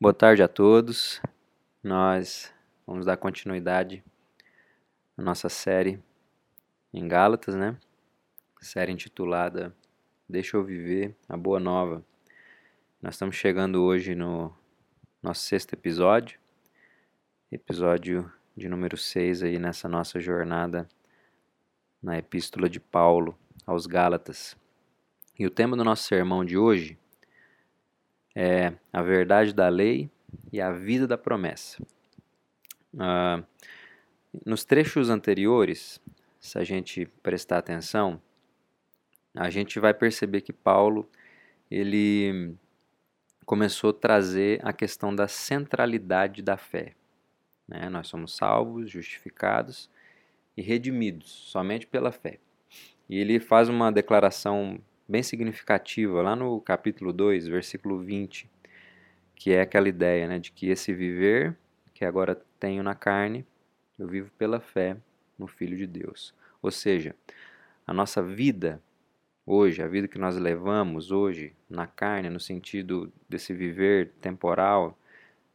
Boa tarde a todos. Nós vamos dar continuidade à nossa série em Gálatas, né? Série intitulada Deixa eu viver a boa nova. Nós estamos chegando hoje no nosso sexto episódio, episódio de número 6 aí nessa nossa jornada na epístola de Paulo aos Gálatas. E o tema do nosso sermão de hoje é a verdade da lei e a vida da promessa. Uh, nos trechos anteriores, se a gente prestar atenção, a gente vai perceber que Paulo ele começou a trazer a questão da centralidade da fé. Né? Nós somos salvos, justificados e redimidos somente pela fé. E ele faz uma declaração bem significativa lá no capítulo 2, versículo 20, que é aquela ideia né, de que esse viver que agora tenho na carne, eu vivo pela fé no Filho de Deus. Ou seja, a nossa vida hoje, a vida que nós levamos hoje na carne, no sentido desse viver temporal,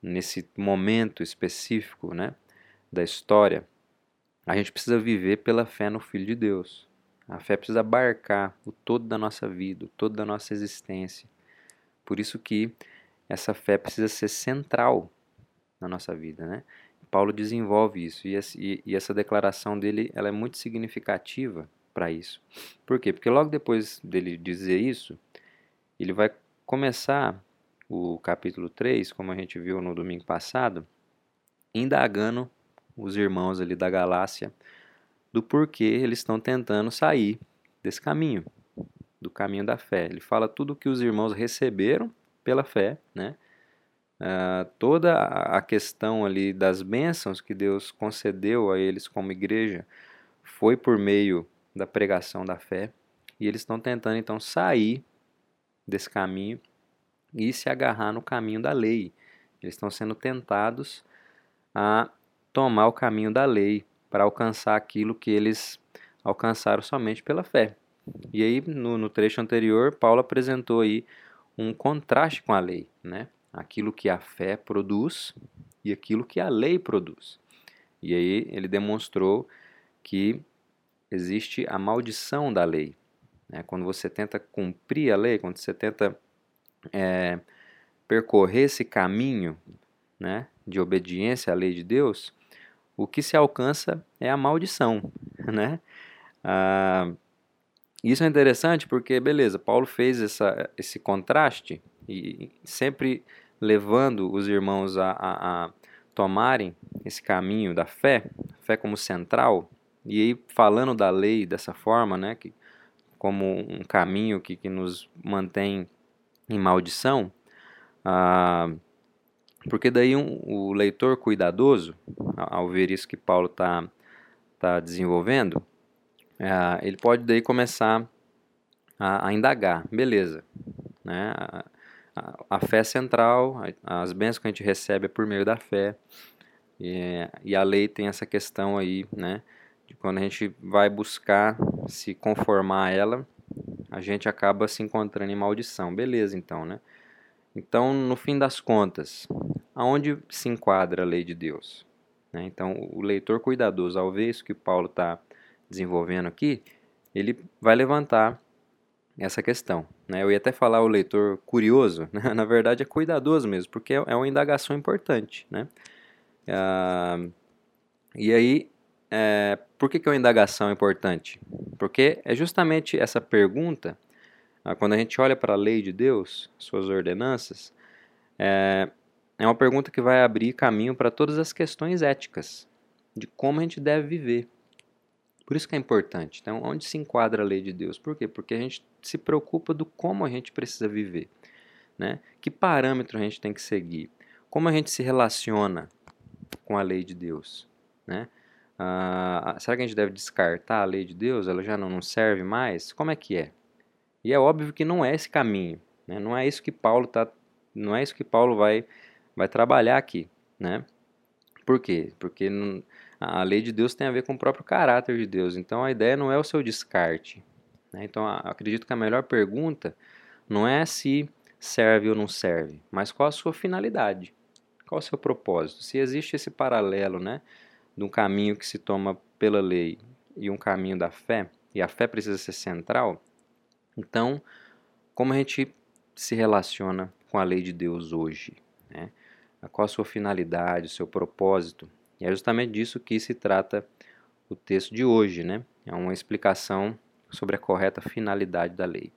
nesse momento específico né, da história, a gente precisa viver pela fé no Filho de Deus. A fé precisa abarcar o todo da nossa vida, o todo da nossa existência. Por isso que essa fé precisa ser central na nossa vida, né? Paulo desenvolve isso e, essa declaração dele ela é muito significativa para isso. Por quê? Porque logo depois dele dizer isso, ele vai começar o capítulo 3, como a gente viu no domingo passado, indagando os irmãos ali da Galácia do porquê eles estão tentando sair desse caminho, do caminho da fé. Ele fala tudo o que os irmãos receberam pela fé, né? Uh, toda a questão ali das bênçãos que Deus concedeu a eles como igreja foi por meio da pregação da fé e eles estão tentando então sair desse caminho e se agarrar no caminho da lei. Eles estão sendo tentados a tomar o caminho da lei, para alcançar aquilo que eles alcançaram somente pela fé. E aí, no, no, trecho anterior, Paulo apresentou aí um contraste com a lei, né? Aquilo que a fé produz e aquilo que a lei produz. E aí ele demonstrou que existe a maldição da lei. Né? Quando você tenta cumprir a lei, quando você tenta é, percorrer esse caminho né, de obediência à lei de Deus, o que se alcança é a maldição, né? Ah, isso é interessante porque, beleza, Paulo fez essa, esse contraste e sempre levando os irmãos a, a, a tomarem esse caminho da fé, fé como central, e aí falando da lei dessa forma, né, que, como um caminho que, que nos mantém em maldição, ah, porque daí um, o leitor cuidadoso, ao ver isso que Paulo está tá desenvolvendo, é, ele pode daí começar a, a indagar, beleza, né? A, a, fé central, as bênçãos que a gente recebe é por meio da fé, e, e a lei tem essa questão aí, né? De quando a gente vai buscar se conformar a ela, a gente acaba se encontrando em maldição, beleza então, né? Então, no fim das contas, aonde se enquadra a lei de Deus? Né? Então, o leitor cuidadoso, ao ver isso que Paulo está desenvolvendo aqui, ele vai levantar essa questão. Né? Eu ia até falar o leitor curioso, né? na verdade é cuidadoso mesmo, porque é uma indagação importante. Né? Ah, e aí, é, por que, que é uma indagação importante? Porque é justamente essa pergunta quando a gente olha para a lei de Deus, suas ordenanças, é, é uma pergunta que vai abrir caminho para todas as questões éticas de como a gente deve viver. Por isso que é importante. Então, onde se enquadra a lei de Deus? Por quê? Porque a gente se preocupa do como a gente precisa viver. Né? Que parâmetro a gente tem que seguir? Como a gente se relaciona com a lei de Deus? Né? Ah, será que a gente deve descartar a lei de Deus? Ela já não, não serve mais? Como é que é? E é óbvio que não é esse caminho, né? não é isso que Paulo tá, não é isso que Paulo vai, vai trabalhar aqui, né? Por quê? Porque a lei de Deus tem a ver com o próprio caráter de Deus. Então a ideia não é o seu descarte. Né? Então acredito que a melhor pergunta não é se serve ou não serve, mas qual a sua finalidade, qual o seu propósito. Se existe esse paralelo, né, de um caminho que se toma pela lei e um caminho da fé, e a fé precisa ser central, então, como a gente se relaciona com a lei de Deus hoje? Né? Qual a sua finalidade, o seu propósito? E é justamente disso que se trata o texto de hoje, né? É uma explicação sobre a correta finalidade da lei.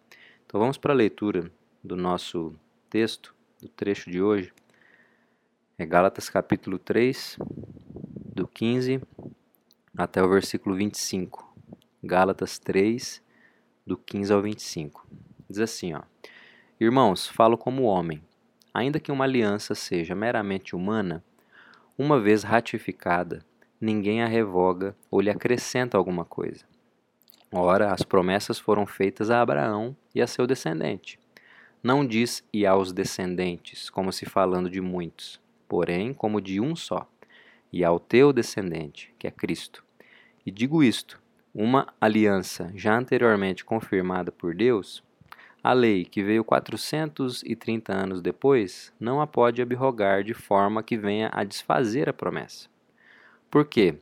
Então vamos para a leitura do nosso texto, do trecho de hoje. É Gálatas capítulo 3, do 15 até o versículo 25. Gálatas 3, do 15 ao 25. Diz assim, ó: Irmãos, falo como homem, ainda que uma aliança seja meramente humana, uma vez ratificada, ninguém a revoga ou lhe acrescenta alguma coisa. Ora, as promessas foram feitas a Abraão e a seu descendente. Não diz e aos descendentes, como se falando de muitos, porém como de um só, e ao teu descendente, que é Cristo. E digo isto: uma aliança já anteriormente confirmada por Deus, a lei, que veio 430 anos depois, não a pode abrogar de forma que venha a desfazer a promessa. Por quê?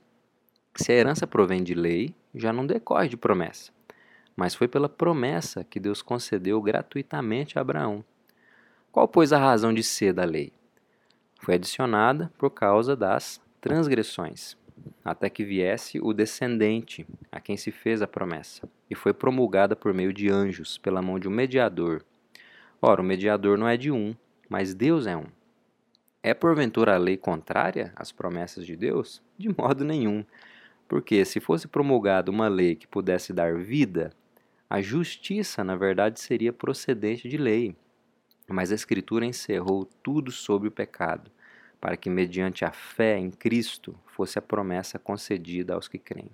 Se a herança provém de lei, já não decorre de promessa, mas foi pela promessa que Deus concedeu gratuitamente a Abraão. Qual, pois, a razão de ser da lei? Foi adicionada por causa das transgressões, até que viesse o descendente, a quem se fez a promessa, e foi promulgada por meio de anjos, pela mão de um mediador. Ora, o mediador não é de um, mas Deus é um. É porventura a lei contrária às promessas de Deus? De modo nenhum. Porque se fosse promulgada uma lei que pudesse dar vida, a justiça, na verdade, seria procedente de lei. Mas a Escritura encerrou tudo sobre o pecado, para que, mediante a fé em Cristo, fosse a promessa concedida aos que creem.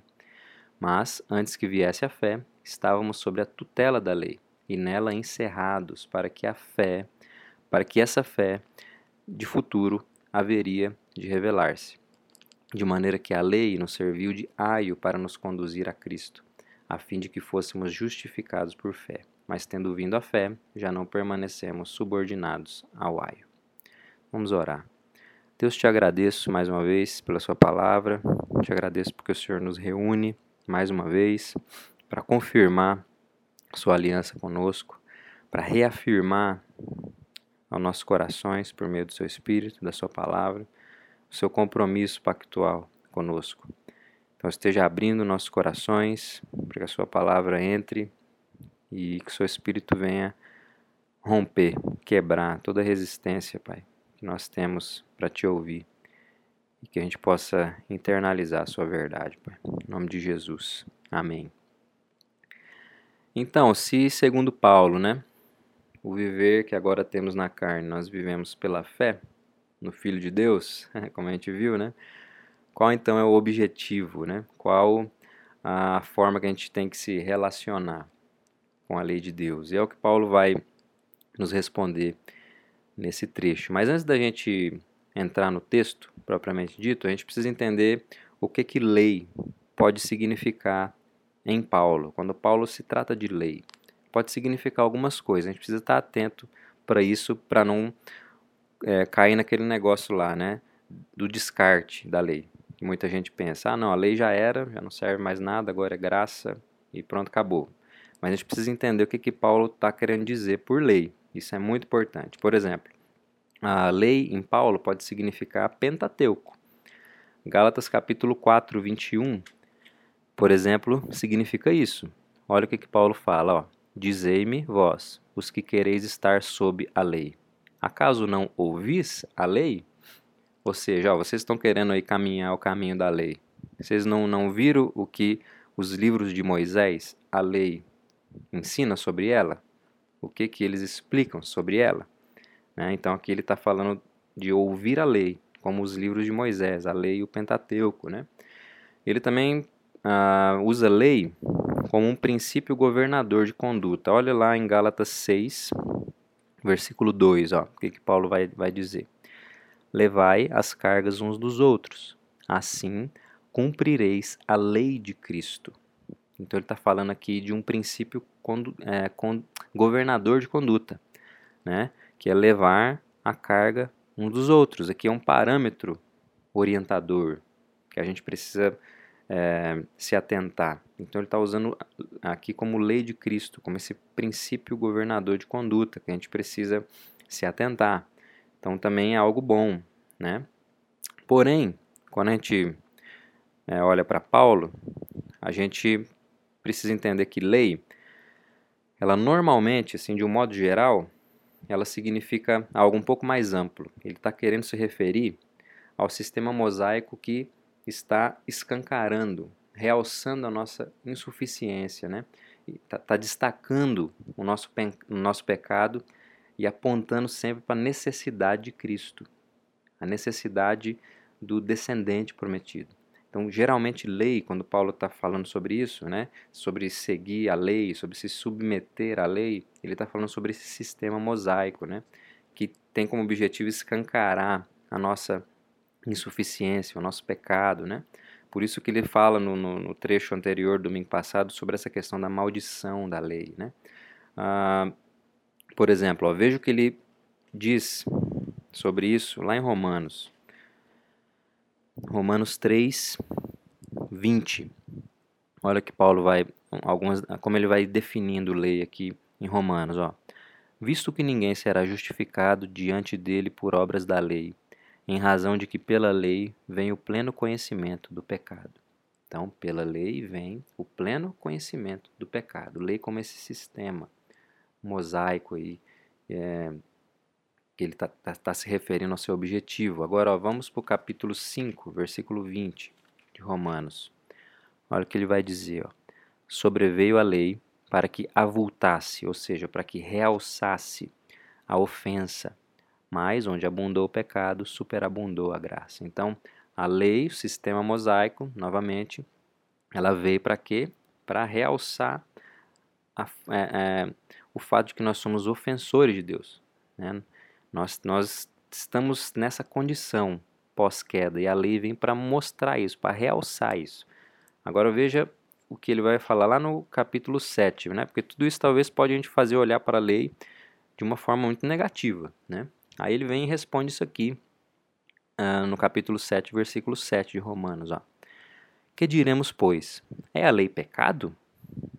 Mas, antes que viesse a fé, estávamos sob a tutela da lei, e nela encerrados, para que a fé, para que essa fé de futuro haveria de revelar-se. De maneira que a lei nos serviu de aio para nos conduzir a Cristo, a fim de que fôssemos justificados por fé. Mas tendo vindo a fé, já não permanecemos subordinados ao aio. Vamos orar. Deus, te agradeço mais uma vez pela Sua palavra, te agradeço porque o Senhor nos reúne mais uma vez para confirmar Sua aliança conosco, para reafirmar aos nossos corações, por meio do seu Espírito, da sua palavra, o seu compromisso pactual conosco. Então esteja abrindo nossos corações para que a sua palavra entre e que o seu Espírito venha romper, quebrar toda resistência, Pai, que nós temos para te ouvir e que a gente possa internalizar a sua verdade, Pai. Em nome de Jesus. Amém. Então, se segundo Paulo, né, o viver que agora temos na carne, nós vivemos pela fé no Filho de Deus, como a gente viu, né? Qual então é o objetivo, né? Qual a forma que a gente tem que se relacionar com a lei de Deus? E é o que Paulo vai nos responder nesse trecho. Mas antes da gente entrar no texto propriamente dito, a gente precisa entender o que que lei pode significar em Paulo, quando Paulo se trata de lei pode significar algumas coisas. A gente precisa estar atento para isso, para não é, cair naquele negócio lá, né? Do descarte da lei. Muita gente pensa, ah, não, a lei já era, já não serve mais nada, agora é graça e pronto, acabou. Mas a gente precisa entender o que, que Paulo está querendo dizer por lei. Isso é muito importante. Por exemplo, a lei em Paulo pode significar Pentateuco. Gálatas capítulo 4, 21, por exemplo, significa isso. Olha o que, que Paulo fala. Dizei-me vós, os que quereis estar sob a lei. Acaso não ouvis a lei? Ou seja, ó, vocês estão querendo aí caminhar o caminho da lei. Vocês não, não viram o que os livros de Moisés, a lei, ensina sobre ela? O que, que eles explicam sobre ela? Né? Então aqui ele está falando de ouvir a lei, como os livros de Moisés, a lei e o Pentateuco. Né? Ele também uh, usa lei como um princípio governador de conduta. Olha lá em Gálatas 6, versículo 2, ó, o que, que Paulo vai, vai dizer. Levai as cargas uns dos outros, assim cumprireis a lei de Cristo. Então ele está falando aqui de um princípio é, governador de conduta. Né? que é levar a carga um dos outros. Aqui é um parâmetro orientador que a gente precisa é, se atentar. Então ele está usando aqui como lei de Cristo, como esse princípio governador de conduta que a gente precisa se atentar. Então também é algo bom, né? Porém, quando a gente é, olha para Paulo, a gente precisa entender que lei, ela normalmente, assim, de um modo geral, ela significa algo um pouco mais amplo. Ele está querendo se referir ao sistema mosaico que está escancarando, realçando a nossa insuficiência, né? Está tá destacando o nosso, o nosso pecado e apontando sempre para a necessidade de Cristo, a necessidade do descendente prometido. Então, geralmente, lei, quando Paulo está falando sobre isso, né, sobre seguir a lei, sobre se submeter à lei, ele está falando sobre esse sistema mosaico, né, que tem como objetivo escancarar a nossa insuficiência, o nosso pecado, né? Por isso que ele fala no, no, no trecho anterior, domingo passado, sobre essa questão da maldição da lei, né? Ah, por exemplo, ó, veja o que ele diz sobre isso lá em Romanos. Romanos 3, 20. Olha que Paulo vai, algumas, como ele vai definindo lei aqui em Romanos, ó. Visto que ninguém será justificado diante dele por obras da lei, em razão de que pela lei vem o pleno conhecimento do pecado. Então, pela lei vem o pleno conhecimento do pecado. Lei como esse sistema mosaico aí, é, que ele está tá, tá se referindo ao seu objetivo. Agora, ó, vamos para o capítulo 5, versículo 20 de Romanos. Olha o que ele vai dizer. Ó. Sobreveio a lei para que avultasse, ou seja, para que realçasse a ofensa. Mas onde abundou o pecado, superabundou a graça. Então, a lei, o sistema mosaico, novamente, ela veio para quê? Para realçar a, é, é, o fato de que nós somos ofensores de Deus. Né? Nós, nós estamos nessa condição pós-queda e a lei vem para mostrar isso, para realçar isso. Agora veja o que ele vai falar lá no capítulo 7, né? porque tudo isso talvez pode a gente fazer olhar para a lei de uma forma muito negativa. Né? Aí ele vem e responde isso aqui uh, no capítulo 7, versículo 7 de Romanos. Ó. Que diremos, pois? É a lei pecado?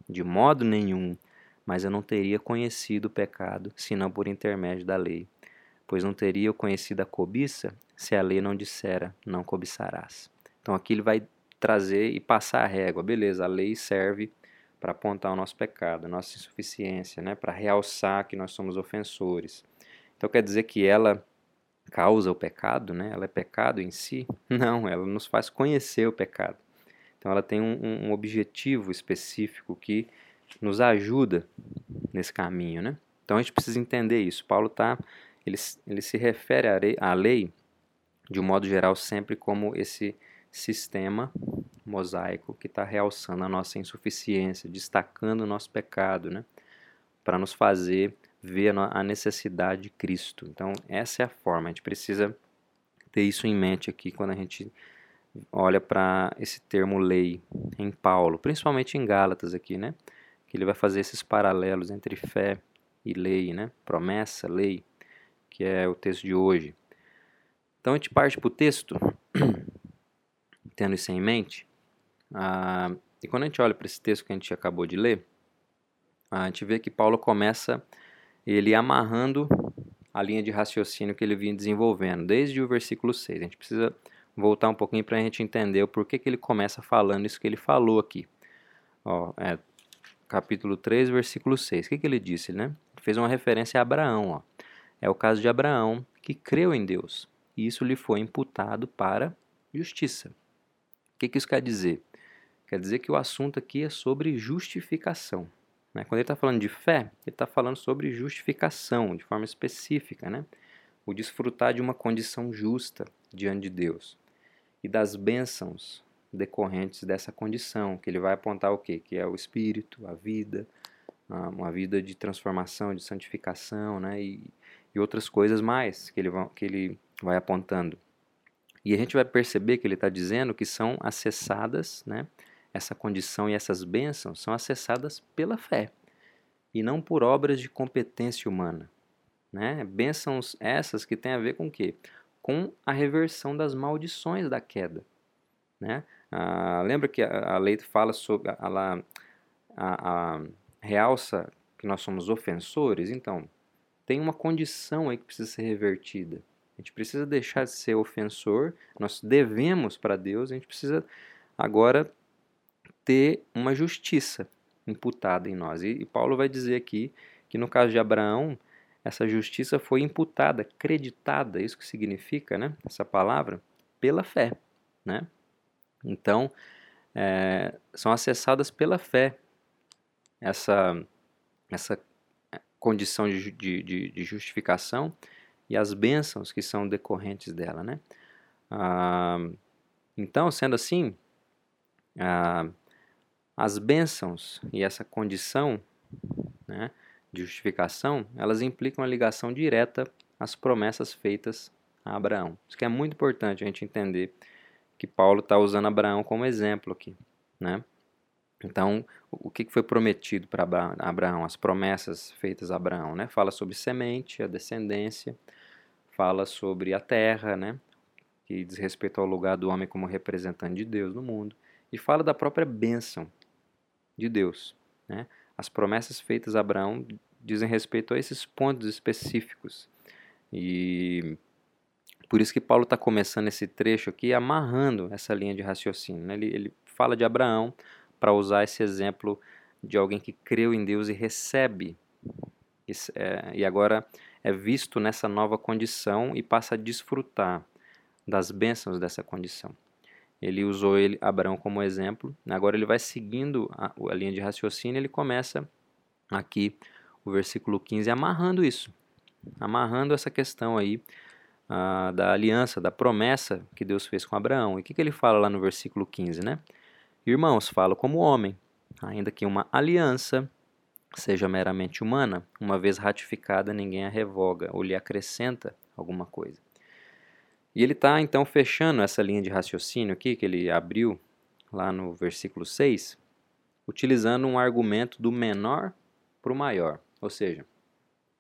De modo nenhum, mas eu não teria conhecido o pecado senão por intermédio da lei pois não teria conhecido a cobiça se a lei não dissera, não cobiçarás. Então aqui ele vai trazer e passar a régua. Beleza, a lei serve para apontar o nosso pecado, a nossa insuficiência, né? para realçar que nós somos ofensores. Então quer dizer que ela causa o pecado, né? ela é pecado em si? Não, ela nos faz conhecer o pecado. Então ela tem um, um objetivo específico que nos ajuda nesse caminho. Né? Então a gente precisa entender isso. Paulo está ele, ele se refere à lei, de um modo geral, sempre como esse sistema mosaico que está realçando a nossa insuficiência, destacando o nosso pecado, né? para nos fazer ver a necessidade de Cristo. Então, essa é a forma, a gente precisa ter isso em mente aqui quando a gente olha para esse termo lei em Paulo, principalmente em Gálatas aqui, né? Que ele vai fazer esses paralelos entre fé e lei, né? Promessa, lei que é o texto de hoje. Então a gente parte para o texto, tendo isso em mente, ah, e quando a gente olha para esse texto que a gente acabou de ler, a gente vê que Paulo começa ele amarrando a linha de raciocínio que ele vinha desenvolvendo, desde o versículo 6. A gente precisa voltar um pouquinho para a gente entender o porquê que ele começa falando isso que ele falou aqui. Ó, é, capítulo 3, versículo 6. O que, que ele disse? Né? Ele fez uma referência a Abraão. Ó. É o caso de Abraão, que creu em Deus, e isso lhe foi imputado para justiça. O que, isso quer dizer? Quer dizer que o assunto aqui é sobre justificação. Né? Quando ele está falando de fé, ele está falando sobre justificação, de forma específica. Né? O desfrutar de uma condição justa diante de Deus. E das bênçãos decorrentes dessa condição, que ele vai apontar o quê? Que é o espírito, a vida, uma vida de transformação, de santificação, né? E, e outras coisas mais que ele, vai, que ele vai apontando. E a gente vai perceber que ele está dizendo que são acessadas, né? Essa condição e essas bênçãos são acessadas pela fé e não por obras de competência humana. Né? Bênçãos essas que têm a ver com o quê? Com a reversão das maldições da queda. Né? Ah, lembra que a, a lei fala sobre. Ela a, a, realça que nós somos ofensores? Então, tem uma condição aí que precisa ser revertida. A gente precisa deixar de ser ofensor, nós devemos para Deus, a gente precisa agora ter uma justiça imputada em nós. E, e Paulo vai dizer aqui que no caso de Abraão, essa justiça foi imputada, creditada, isso que significa, né? Essa palavra, pela fé, né? Então, é, são acessadas pela fé essa, essa condição de, de, de justificação e as bênçãos que são decorrentes dela, né? Ah, então, sendo assim, ah, as bênçãos e essa condição né, de justificação, elas implicam a ligação direta às promessas feitas a Abraão. Isso que é muito importante a gente entender que Paulo está usando Abraão como exemplo aqui, né? Então, o que foi prometido para Abraão? As promessas feitas a Abraão, né? Fala sobre semente, a descendência, fala sobre a terra, né? Que diz respeito ao lugar do homem como representante de Deus no mundo, e fala da própria bênção de Deus, né? As promessas feitas a Abraão dizem respeito a esses pontos específicos. E por isso que Paulo está começando esse trecho aqui amarrando essa linha de raciocínio. Né? Ele, ele fala de Abraão para usar esse exemplo de alguém que creu em Deus e recebe, é, e agora é visto nessa nova condição e passa a desfrutar das bênçãos dessa condição. Ele usou ele, Abraão como exemplo, agora ele vai seguindo a, a linha de raciocínio, ele começa aqui o versículo 15 amarrando isso, amarrando essa questão aí uh, da aliança, da promessa que Deus fez com Abraão. E o que, que ele fala lá no versículo 15, né? Irmãos, falo como homem, ainda que uma aliança seja meramente humana, uma vez ratificada, ninguém a revoga ou lhe acrescenta alguma coisa. E ele está então fechando essa linha de raciocínio aqui, que ele abriu lá no versículo 6, utilizando um argumento do menor para o maior. Ou seja,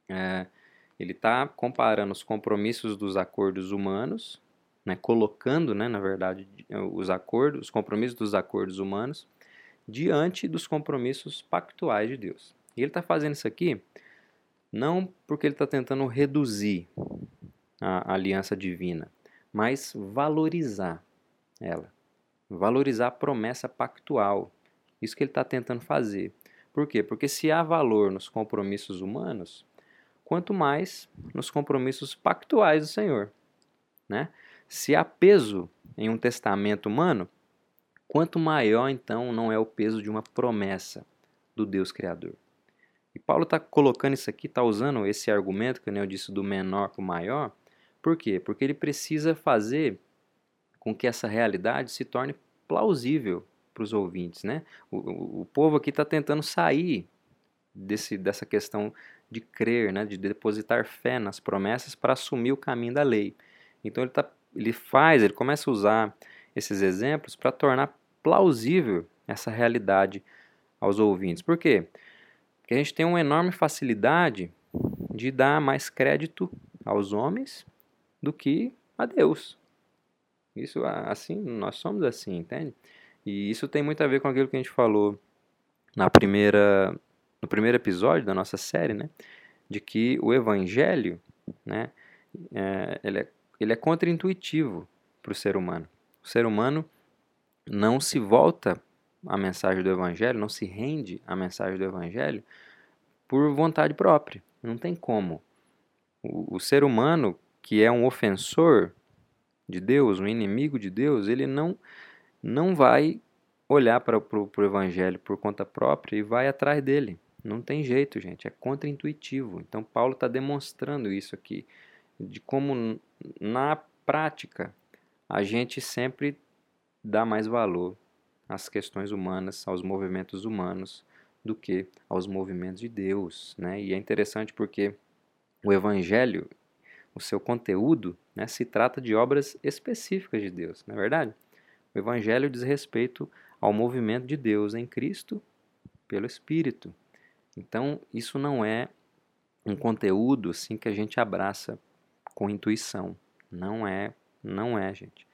é, ele está comparando os compromissos dos acordos humanos né, colocando, né, na verdade, os acordos, os compromissos dos acordos humanos diante dos compromissos pactuais de Deus. E ele está fazendo isso aqui não porque ele está tentando reduzir a, a aliança divina, mas valorizar ela, valorizar a promessa pactual. Isso que ele está tentando fazer. Por quê? Porque se há valor nos compromissos humanos, quanto mais nos compromissos pactuais do Senhor, né? Se há peso em um testamento humano, quanto maior então não é o peso de uma promessa do Deus Criador. E Paulo está colocando isso aqui, está usando esse argumento que eu disse do menor para o maior. Por quê? Porque ele precisa fazer com que essa realidade se torne plausível para os ouvintes. Né? O, o, o povo aqui está tentando sair desse, dessa questão de crer, né? de depositar fé nas promessas para assumir o caminho da lei. Então ele está ele faz, ele começa a usar esses exemplos para tornar plausível essa realidade aos ouvintes. Por quê? Porque a gente tem uma enorme facilidade de dar mais crédito aos homens do que a Deus. Isso assim, nós somos assim, entende? E isso tem muito a ver com aquilo que a gente falou na primeira no primeiro episódio da nossa série, né? De que o evangelho, né, é, ele é ele é contraintuitivo para o ser humano. O ser humano não se volta à mensagem do Evangelho, não se rende à mensagem do Evangelho por vontade própria. Não tem como. O, o ser humano, que é um ofensor de Deus, um inimigo de Deus, ele não, não vai olhar para o Evangelho por conta própria e vai atrás dele. Não tem jeito, gente. É contraintuitivo. Então, Paulo está demonstrando isso aqui de como na prática a gente sempre dá mais valor às questões humanas, aos movimentos humanos, do que aos movimentos de Deus. Né? E é interessante porque o Evangelho, o seu conteúdo, né, se trata de obras específicas de Deus, não é verdade? O Evangelho diz respeito ao movimento de Deus em Cristo pelo Espírito. Então, isso não é um conteúdo assim que a gente abraça com intuição. Não é, não é, gente.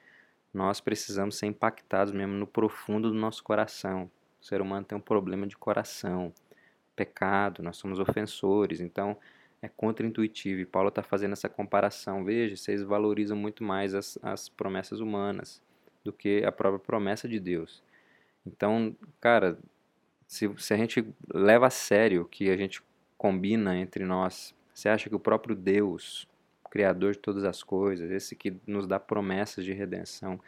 Nós precisamos ser impactados mesmo no profundo do nosso coração. O ser humano tem um problema de coração, pecado, nós somos ofensores, então é contra-intuitivo. E Paulo está fazendo essa comparação. Veja, vocês valorizam muito mais as, as promessas humanas do que a própria promessa de Deus. Então, cara, se, se a gente leva a sério que a gente combina entre nós, você acha que o próprio Deus, Criador de todas as coisas, esse que nos dá promessas de redenção,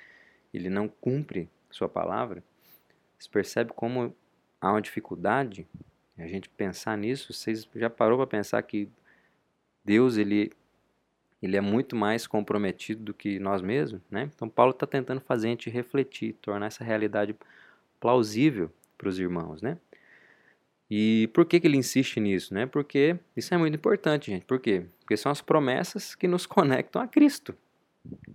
ele não cumpre sua palavra? Você percebe como há uma dificuldade a gente pensar nisso? Vocês já parou para pensar que Deus ele ele é muito mais comprometido do que nós mesmos, né? Então Paulo está tentando fazer a gente refletir, tornar essa realidade plausível para os irmãos, né? E por que, que ele insiste nisso, né? Porque isso é muito importante, gente. Por quê? Porque são as promessas que nos conectam a Cristo,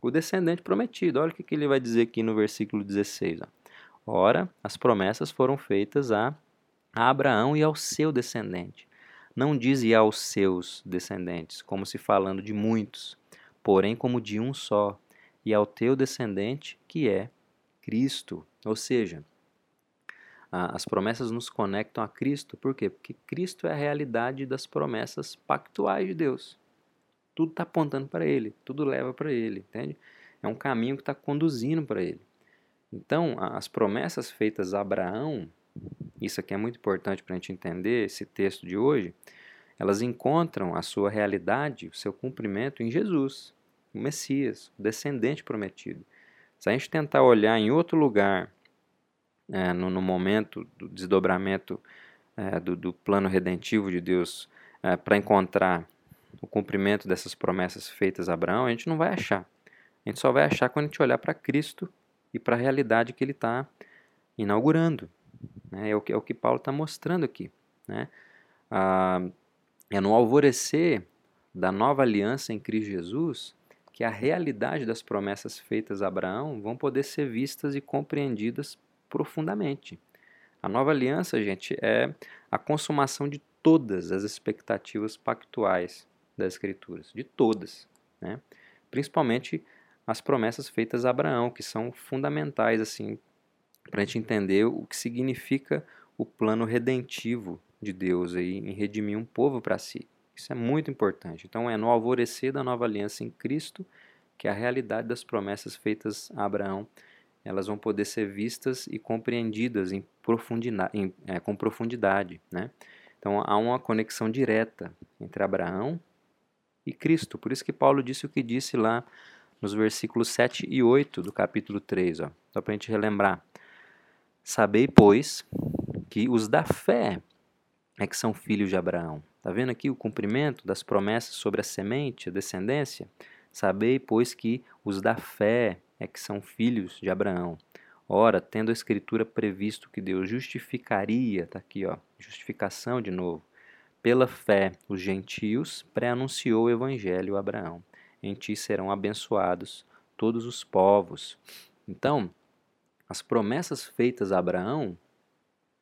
o descendente prometido. Olha o que, que ele vai dizer aqui no versículo 16. Ó. Ora, as promessas foram feitas a Abraão e ao seu descendente não diz e aos seus descendentes, como se falando de muitos, porém como de um só, e ao teu descendente, que é Cristo. Ou seja, as promessas nos conectam a Cristo, por quê? Porque Cristo é a realidade das promessas pactuais de Deus. Tudo está apontando para Ele, tudo leva para Ele, entende? É um caminho que está conduzindo para Ele. Então, as promessas feitas a Abraão isso aqui é muito importante para a gente entender esse texto de hoje, elas encontram a sua realidade, o seu cumprimento em Jesus, o Messias, o descendente prometido. Se a gente tentar olhar em outro lugar, é, no, no, momento do desdobramento é, do, do, plano redentivo de Deus, é, para encontrar o cumprimento dessas promessas feitas a Abraão, a gente não vai achar. A gente só vai achar quando a gente olhar para Cristo e para a realidade que ele está inaugurando. Né? É, o que, é o que Paulo está mostrando aqui. Né? Ah, é no alvorecer da nova aliança em Cristo Jesus que a realidade das promessas feitas a Abraão vão poder ser vistas e compreendidas profundamente. A nova aliança, gente, é a consumação de todas as expectativas pactuais das Escrituras, de todas, né? principalmente as promessas feitas a Abraão, que são fundamentais assim para a gente entender o que significa o plano redentivo de Deus aí, em redimir um povo para si. Isso é muito importante. Então, é no alvorecer da nova aliança em Cristo que a realidade das promessas feitas a Abraão elas vão poder ser vistas e compreendidas em profundidade, em, é, com profundidade. Né? Então, há uma conexão direta entre Abraão e Cristo. Por isso que Paulo disse o que disse lá nos versículos 7 e 8 do capítulo 3. Ó. Só para a gente relembrar. Sabei, pois, que os da fé é que são filhos de Abraão. Está vendo aqui o cumprimento das promessas sobre a semente, a descendência? Sabei, pois, que os da fé é que são filhos de Abraão. Ora, tendo a Escritura previsto que Deus justificaria, está aqui, ó, justificação de novo, pela fé os gentios, pré-anunciou o Evangelho a Abraão. Em ti serão abençoados todos os povos. Então, as promessas feitas a Abraão,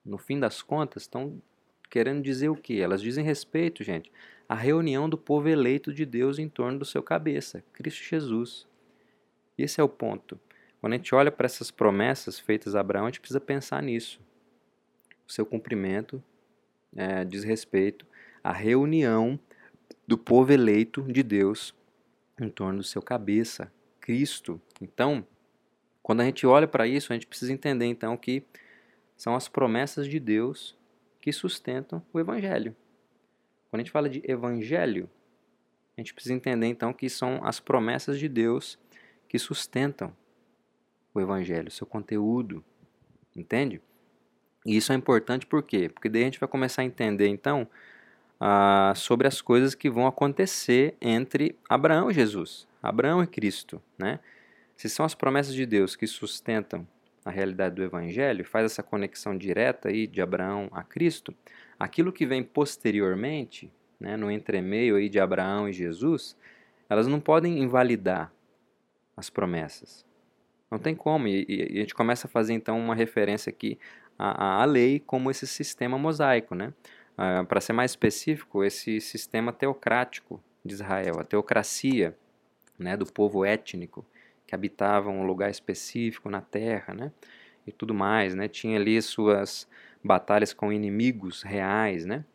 no fim das contas, estão querendo dizer o quê? Elas dizem respeito, gente, à reunião do povo eleito de Deus em torno do seu cabeça, Cristo Jesus. Esse é o ponto. Quando a gente olha para essas promessas feitas a Abraão, a gente precisa pensar nisso. O seu cumprimento é, diz respeito à reunião do povo eleito de Deus em torno do seu cabeça, Cristo. Então, quando a gente olha para isso, a gente precisa entender então que são as promessas de Deus que sustentam o Evangelho. Quando a gente fala de Evangelho, a gente precisa entender então que são as promessas de Deus que sustentam o Evangelho, seu conteúdo. Entende? E isso é importante por quê? Porque daí a gente vai começar a entender então ah, sobre as coisas que vão acontecer entre Abraão e Jesus, Abraão e Cristo, né? Se são as promessas de Deus que sustentam a realidade do Evangelho, faz essa conexão direta aí de Abraão a Cristo, aquilo que vem posteriormente, né, no entremeio aí de Abraão e Jesus, elas não podem invalidar as promessas. Não tem como. E, e a gente começa a fazer então uma referência aqui à, à lei como esse sistema mosaico. Né? ah, para ser mais específico, esse sistema teocrático de Israel, a teocracia né, do povo étnico que habitava um lugar específico na terra, né, e tudo mais, né, tinha ali suas batalhas com inimigos reais, né.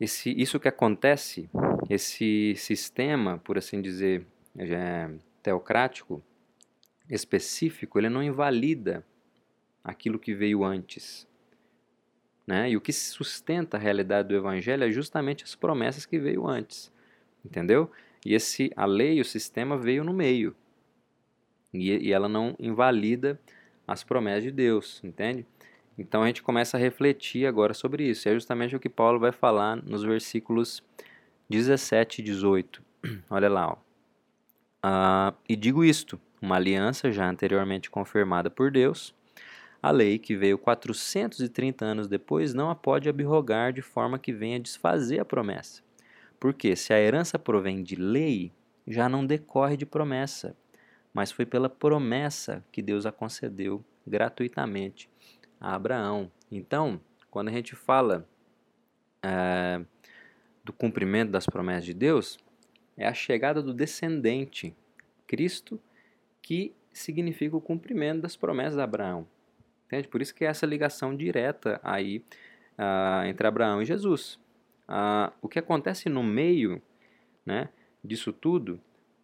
Esse, isso que acontece, esse sistema, por assim dizer, é, teocrático específico, ele não invalida aquilo que veio antes. Né? E o que sustenta a realidade do evangelho é justamente as promessas que veio antes. Entendeu? E esse, a lei, o sistema veio no meio. E, e ela não invalida as promessas de Deus, entende? Então a gente começa a refletir agora sobre isso. É justamente o que Paulo vai falar nos versículos 17 e 18. Olha lá. Ó. Ah, e digo isto: uma aliança já anteriormente confirmada por Deus, a lei, que veio 430 anos depois, não a pode abrogar de forma que venha desfazer a promessa. Porque se a herança provém de lei, já não decorre de promessa, mas foi pela promessa que Deus a concedeu gratuitamente a Abraão. Então, quando a gente fala é, do cumprimento das promessas de Deus, é a chegada do descendente, Cristo, que significa o cumprimento das promessas de Abraão. Entende? Por isso que é essa ligação direta aí uh, entre Abraão e Jesus. Uh, o que acontece no meio né, disso tudo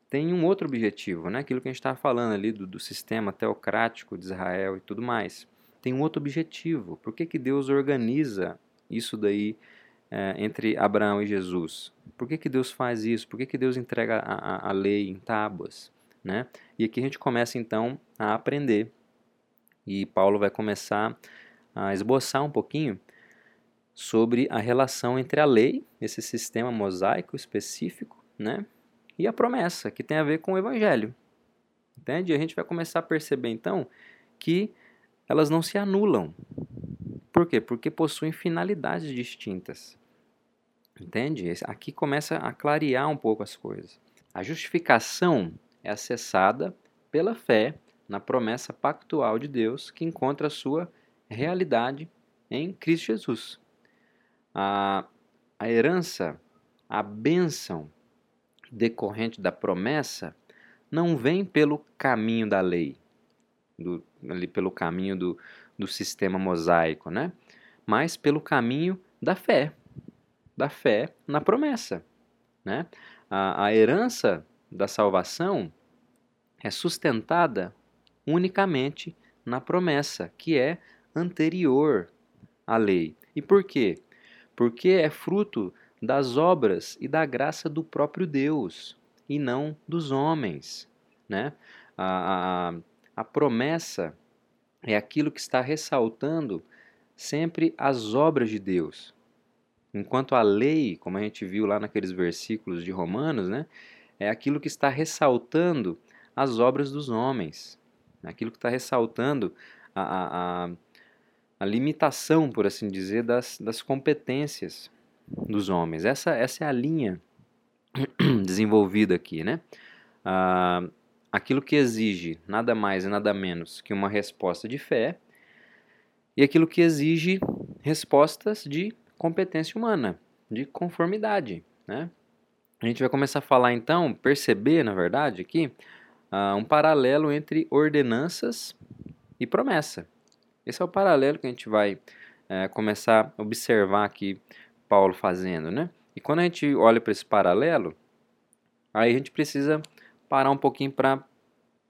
tem um outro objetivo, né? aquilo que a gente estava falando ali do, do, sistema teocrático de Israel e tudo mais. Tem um outro objetivo. Por que, que Deus organiza isso daí é, entre Abraão e Jesus? Por que, que Deus faz isso? Por que, que Deus entrega a, a, a lei em tábuas? Né? E aqui a gente começa então a aprender e Paulo vai começar a esboçar um pouquinho sobre a relação entre a lei, esse sistema mosaico específico, né, e a promessa, que tem a ver com o evangelho. Entende? E a gente vai começar a perceber então que elas não se anulam. Por quê? Porque possuem finalidades distintas. Entende? Aqui começa a clarear um pouco as coisas. A justificação é acessada pela fé na promessa pactual de Deus que encontra a sua realidade em Cristo Jesus. A, a herança, a bênção decorrente da promessa não vem pelo caminho da lei, do, ali pelo caminho do, do sistema mosaico, né? mas pelo caminho da fé, da fé na promessa. Né? A, a herança da salvação é sustentada unicamente na promessa, que é anterior à lei. E por quê? Porque é fruto das obras e da graça do próprio Deus e não dos homens. Né? A, a, a promessa é aquilo que está ressaltando sempre as obras de Deus. Enquanto a lei, como a gente viu lá naqueles versículos de Romanos, né, é aquilo que está ressaltando as obras dos homens aquilo que está ressaltando a, a, a, limitação, por assim dizer, das, das competências dos homens. Essa, essa é a linha desenvolvida aqui, né? Ah, aquilo que exige nada mais e nada menos que uma resposta de fé e aquilo que exige respostas de competência humana, de conformidade, né? A gente vai começar a falar então, perceber, na verdade, aqui, uh, um paralelo entre ordenanças e promessa. Esse é o paralelo que a gente vai uh, começar a observar aqui Paulo fazendo, né? E quando a gente olha para esse paralelo, aí a gente precisa parar um pouquinho para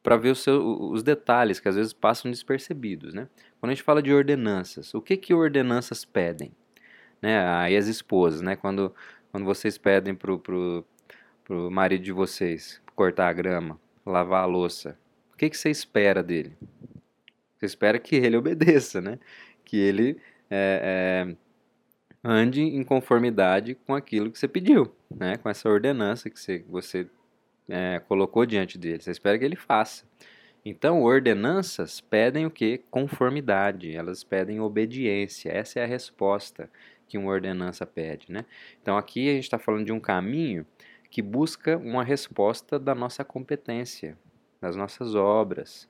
para ver os, seus, os detalhes que às vezes passam despercebidos, né? Quando a gente fala de ordenanças, o que que ordenanças pedem? Né? Aí as esposas, né? Quando, quando vocês pedem pro, pro marido de vocês cortar a grama, lavar a louça, o que, que você espera dele? Você espera que ele obedeça, né? Que ele é, é, ande em conformidade com aquilo que você pediu, né? Com essa ordenança que você, você é, colocou diante dele. Você espera que ele faça. Então, ordenanças pedem o que? Conformidade. Elas pedem obediência. Essa é a resposta que uma ordenança pede, né? Então, aqui a gente está falando de um caminho que busca uma resposta da nossa competência, das nossas obras.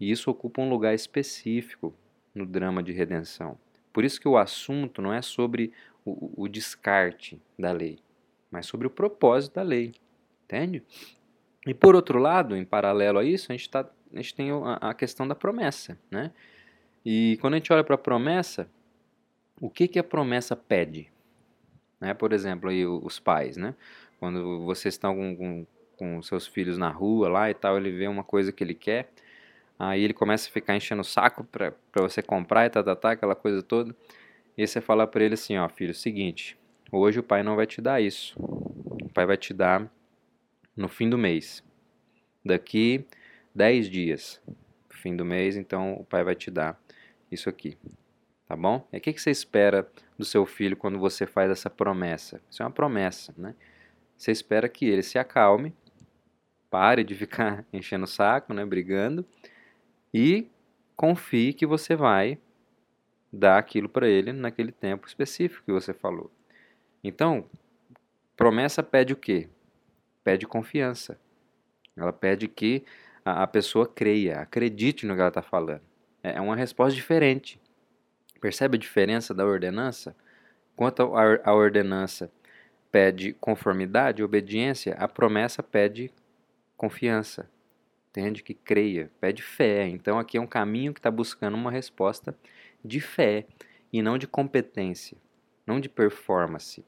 E isso ocupa um lugar específico no drama de redenção. Por isso que o assunto não é sobre o, o descarte da lei, mas sobre o propósito da lei, entende? E por outro lado, em paralelo a isso, a gente, tá, a gente tem a, a questão da promessa, né? E quando a gente olha para a promessa, o que, que a promessa pede? Né? Por exemplo, aí os pais, né? Quando vocês estão com, com, com seus filhos na rua lá e tal, ele vê uma coisa que ele quer, aí ele começa a ficar enchendo o saco para você comprar e tá, tá, tá, aquela coisa toda. E você fala para ele assim, ó, filho, seguinte, hoje o pai não vai te dar isso. O pai vai te dar no fim do mês. Daqui 10 dias, fim do mês, então o pai vai te dar isso aqui. Tá bom? E o que, você espera do seu filho quando você faz essa promessa? Isso é uma promessa, né? Você espera que ele se acalme, pare de ficar enchendo o saco, né, brigando, e confie que você vai dar aquilo para ele naquele tempo específico que você falou. Então, promessa pede o quê? Pede confiança. Ela pede que a, pessoa creia, acredite no que ela está falando. É, é uma resposta diferente. Percebe a diferença da ordenança? Quanto a ordenança pede conformidade, obediência, a promessa pede confiança. Entende? Que creia, pede fé. Então aqui é um caminho que está buscando uma resposta de fé e não de competência, não de performance.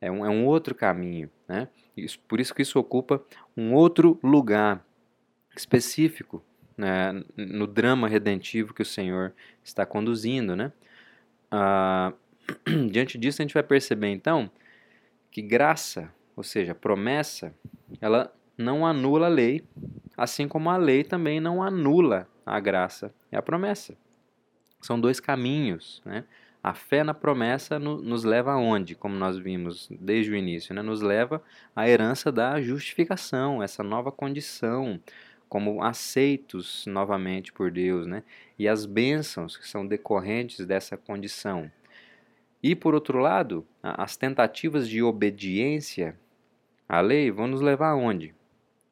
É um, é um outro caminho, né? Isso, por isso que isso ocupa um outro lugar específico né, no drama redentivo que o Senhor está conduzindo, né? Ah, diante disso a gente vai perceber então que graça, ou seja, promessa, ela não anula a lei, assim como a lei também não anula a graça e a promessa. São dois caminhos, né? A fé na promessa no, nos leva aonde? Como nós vimos desde o início, né? nos leva à herança da justificação, essa nova condição, como aceitos novamente por Deus, né? e as bênçãos que são decorrentes dessa condição. E por outro lado, as tentativas de obediência à lei vão nos levar aonde?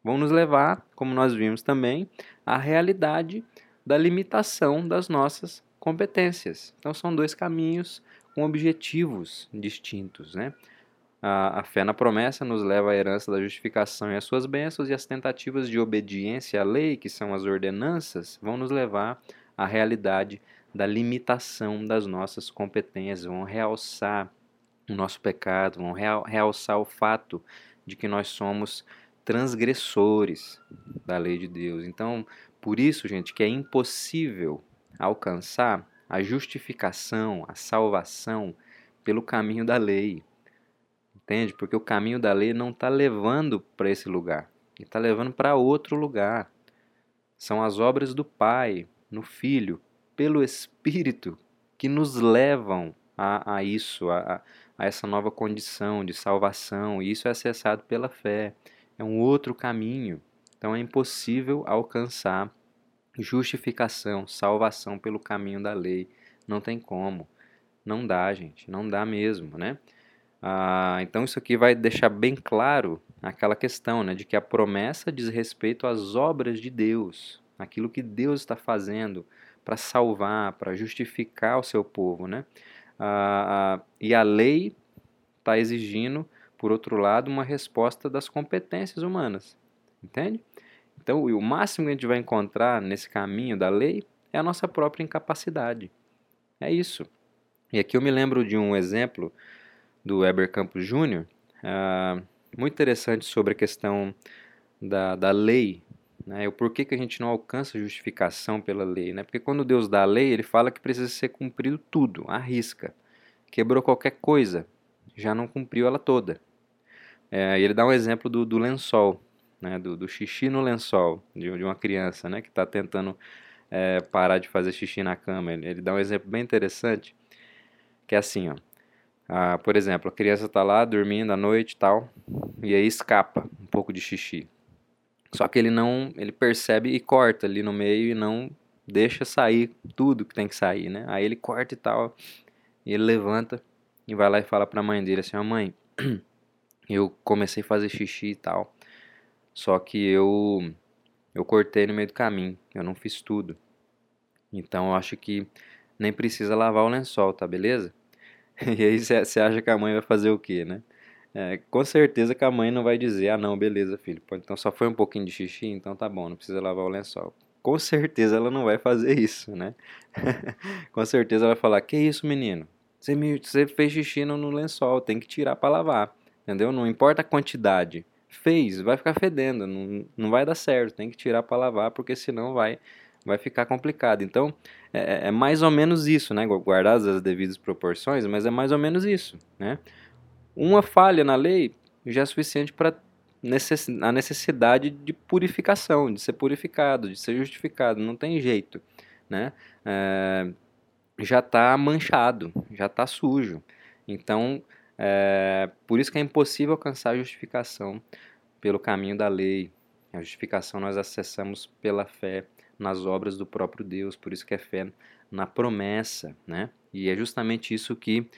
Vão nos levar, como nós vimos também, à realidade da limitação das nossas competências. Então são dois caminhos com objetivos distintos, né? A, a, fé na promessa nos leva à herança da justificação e às suas bênçãos, e as tentativas de obediência à lei, que são as ordenanças, vão nos levar à realidade da limitação das nossas competências, vão realçar o nosso pecado, vão realçar o fato de que nós somos transgressores da lei de Deus. Então, por isso, gente, que é impossível alcançar a justificação, a salvação pelo caminho da lei. Entende? Porque o caminho da lei não está levando para esse lugar, ele está levando para outro lugar. São as obras do Pai, no Filho, pelo Espírito, que nos levam a, a isso, a, a essa nova condição de salvação. E isso é acessado pela fé. É um outro caminho. Então é impossível alcançar justificação, salvação pelo caminho da lei. Não tem como. Não dá, gente. Não dá mesmo, né? Ah, então isso aqui vai deixar bem claro aquela questão, né, de que a promessa diz respeito às obras de Deus, aquilo que Deus está fazendo para salvar, para justificar o seu povo, né? Ah, e a lei está exigindo, por outro lado, uma resposta das competências humanas, entende? Então, o máximo que a gente vai encontrar nesse caminho da lei é a nossa própria incapacidade. É isso. E aqui eu me lembro de um exemplo do Weber Campos Júnior, uh, muito interessante sobre a questão da, da lei, né, o porquê que a gente não alcança justificação pela lei. Né? Porque quando Deus dá a lei, ele fala que precisa ser cumprido tudo, à risca. Quebrou qualquer coisa, já não cumpriu ela toda. É, ele dá um exemplo do, do lençol né, do, do xixi no lençol de, de uma criança né, que está tentando é, parar de fazer xixi na cama. Ele, ele, dá um exemplo bem interessante, que é assim, ó. Ah, por exemplo, a criança está lá dormindo à noite e tal, e aí escapa um pouco de xixi. Só que ele não, ele percebe e corta ali no meio e não deixa sair tudo que tem que sair, né? Aí ele corta e tal, e ele levanta e vai lá e fala para a mãe dele assim: "Ó mãe, eu comecei a fazer xixi e tal. Só que eu eu cortei no meio do caminho, eu não fiz tudo. Então eu acho que nem precisa lavar o lençol, tá beleza? E aí você acha que a mãe vai fazer o quê, né? É, com certeza que a mãe não vai dizer, ah não, beleza, filho, então só foi um pouquinho de xixi, então tá bom, não precisa lavar o lençol. Com certeza ela não vai fazer isso, né? com certeza ela vai falar, que isso, menino? Você, me, você fez xixi no, lençol, tem que tirar para lavar, entendeu? Não importa a quantidade, fez, vai ficar fedendo, não, não vai dar certo, tem que tirar para lavar, porque senão vai vai ficar complicado. Então, é, é, mais ou menos isso, né? Guardadas as devidas proporções, mas é mais ou menos isso, né? Uma falha na lei já é suficiente para necess, a necessidade de purificação, de ser purificado, de ser justificado. Não tem jeito, né? É, já está manchado, já está sujo. Então, é, por isso que é impossível alcançar a justificação pelo caminho da lei. A justificação nós acessamos pela fé nas obras do próprio Deus, por isso que é fé na promessa, né? E é justamente isso que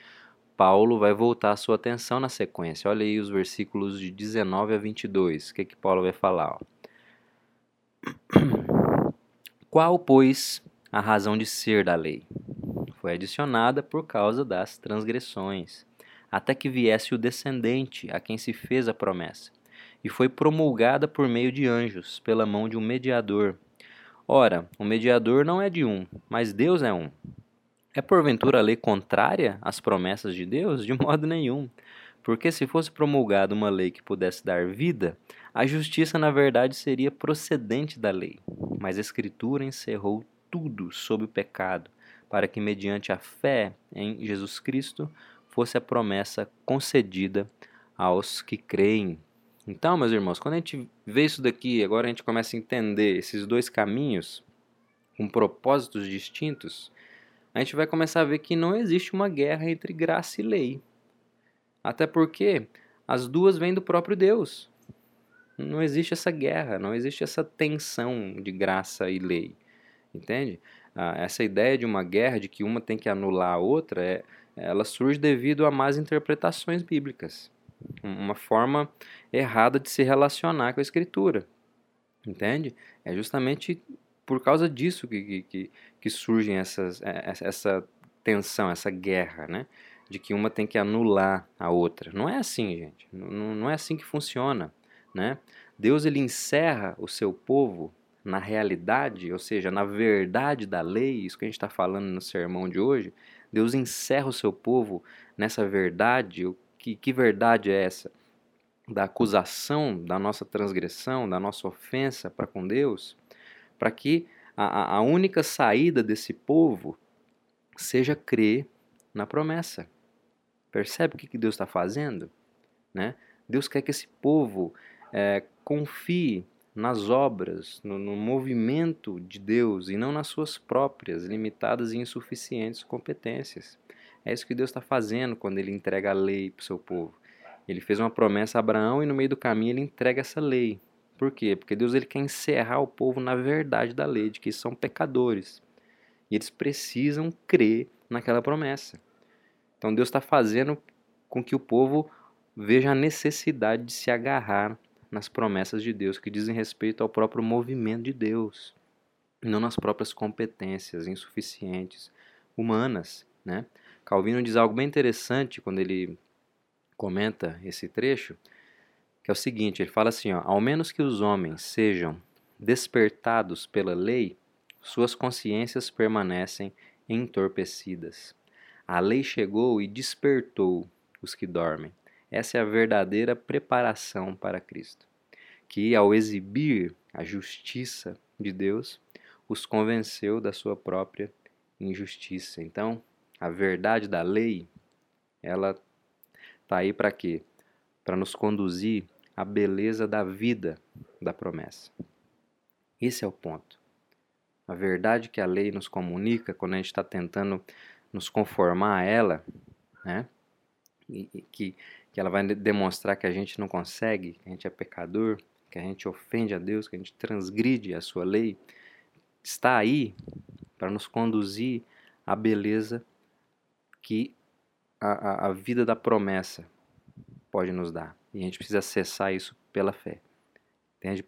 Paulo vai voltar a sua atenção na sequência. Olha aí os versículos de 19 a 22. O que, que Paulo vai falar? Ó. Qual, pois, a razão de ser da lei? Foi adicionada por causa das transgressões, até que viesse o descendente a quem se fez a promessa, e foi promulgada por meio de anjos, pela mão de um mediador, Ora, o mediador não é de um, mas Deus é um. É porventura a lei contrária às promessas de Deus? De modo nenhum. Porque se fosse promulgada uma lei que pudesse dar vida, a justiça na verdade seria procedente da lei. Mas a Escritura encerrou tudo sob o pecado, para que, mediante a fé em Jesus Cristo, fosse a promessa concedida aos que creem. Então, meus irmãos, quando a gente vê isso daqui, agora a gente começa a entender esses dois caminhos com propósitos distintos, a gente vai começar a ver que não existe uma guerra entre graça e lei. Até porque as duas vêm do próprio Deus. Não existe essa guerra, não existe essa tensão de graça e lei. Entende? Ah, essa ideia de uma guerra, de que uma tem que anular a outra, é, ela surge devido a más interpretações bíblicas uma forma errada de se relacionar com a escritura. Entende? É justamente por causa disso que, que, que surgem é, essa tensão, essa guerra, né? De que uma tem que anular a outra. Não é assim, gente. Não, não é assim que funciona, né? Deus ele encerra o seu povo na realidade, ou seja, na verdade da lei, isso que a gente está falando no sermão de hoje. Deus encerra o seu povo nessa verdade, que, que verdade é essa? Da acusação da nossa transgressão, da nossa ofensa para com Deus, para que a, a única saída desse povo seja crer na promessa. Percebe o que, que Deus está fazendo? Né? Deus quer que esse povo é, confie nas obras, no, no, movimento de Deus e não nas suas próprias, limitadas e insuficientes competências. É isso que Deus está fazendo quando ele entrega a lei para o seu povo. Ele fez uma promessa a Abraão e no meio do caminho ele entrega essa lei. Por quê? Porque Deus ele quer encerrar o povo na verdade da lei, de que são pecadores. E eles precisam crer naquela promessa. Então Deus está fazendo com que o povo veja a necessidade de se agarrar nas promessas de Deus, que dizem respeito ao próprio movimento de Deus, não nas próprias competências insuficientes humanas, né? Calvino diz algo bem interessante quando ele comenta esse trecho, que é o seguinte, ele fala assim, ó, ao menos que os homens sejam despertados pela lei, suas consciências permanecem entorpecidas. A lei chegou e despertou os que dormem. Essa é a verdadeira preparação para Cristo, que ao exibir a justiça de Deus, os convenceu da sua própria injustiça. Então, a verdade da lei, ela está aí para quê? Para nos conduzir à beleza da vida da promessa. Esse é o ponto. A verdade que a lei nos comunica quando a gente está tentando nos conformar a ela, né? E, e que, que ela vai demonstrar que a gente não consegue, que a gente é pecador, que a gente ofende a Deus, que a gente transgride a sua lei, está aí para nos conduzir à beleza que a, a, a vida da promessa pode nos dar. E a gente precisa acessar isso pela fé. Entende?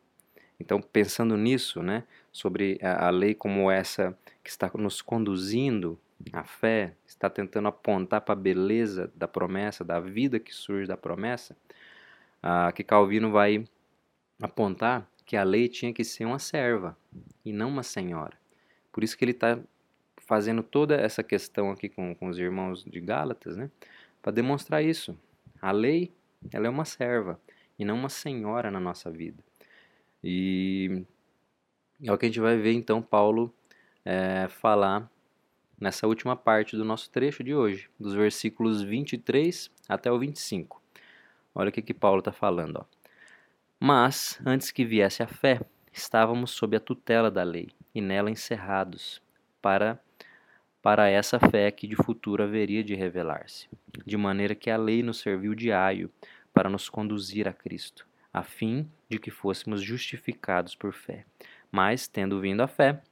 Então, pensando nisso, né, sobre a, a lei como essa que está nos conduzindo a fé está tentando apontar para a beleza da promessa, da vida que surge da promessa, ah, que Calvino vai apontar que a lei tinha que ser uma serva e não uma senhora. Por isso que ele está fazendo toda essa questão aqui com, com os irmãos de Gálatas, né? Para demonstrar isso. A lei, ela é uma serva e não uma senhora na nossa vida. E é o que a gente vai ver então Paulo é, falar nessa última parte do nosso trecho de hoje, dos versículos 23 até o 25. Olha o que, que Paulo está falando. Ó. Mas, antes que viesse a fé, estávamos sob a tutela da lei e nela encerrados, para, para essa fé que de futuro haveria de revelar-se. De maneira que a lei nos serviu de aio para nos conduzir a Cristo, a fim de que fôssemos justificados por fé. Mas, tendo vindo a fé,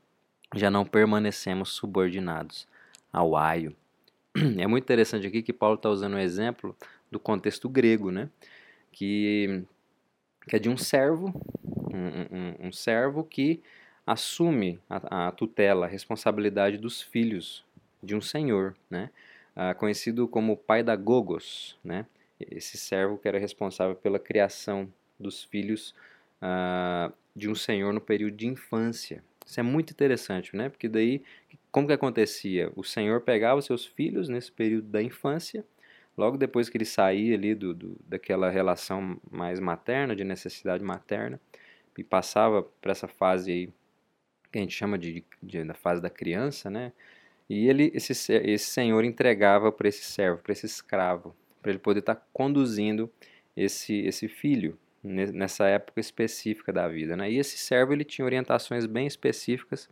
já não permanecemos subordinados ao aio. É muito interessante aqui que Paulo está usando o um exemplo do contexto grego, né? Que, que é de um servo, um, um, um servo que assume a, a, tutela, a responsabilidade dos filhos de um senhor, né? Ah, conhecido como pai da Gogos, né? Esse servo que era responsável pela criação dos filhos ah, de um senhor no período de infância. Isso é muito interessante, né? Porque daí, como que acontecia? O senhor pegava seus filhos nesse período da infância, logo depois que ele saía ali do, do daquela relação mais materna, de necessidade materna, e passava para essa fase aí que a gente chama de, de, da fase da criança, né? E ele, esse, esse senhor entregava para esse servo, para esse escravo, para ele poder estar tá conduzindo esse, esse filho nessa época específica da vida. Né? E esse servo ele tinha orientações bem específicas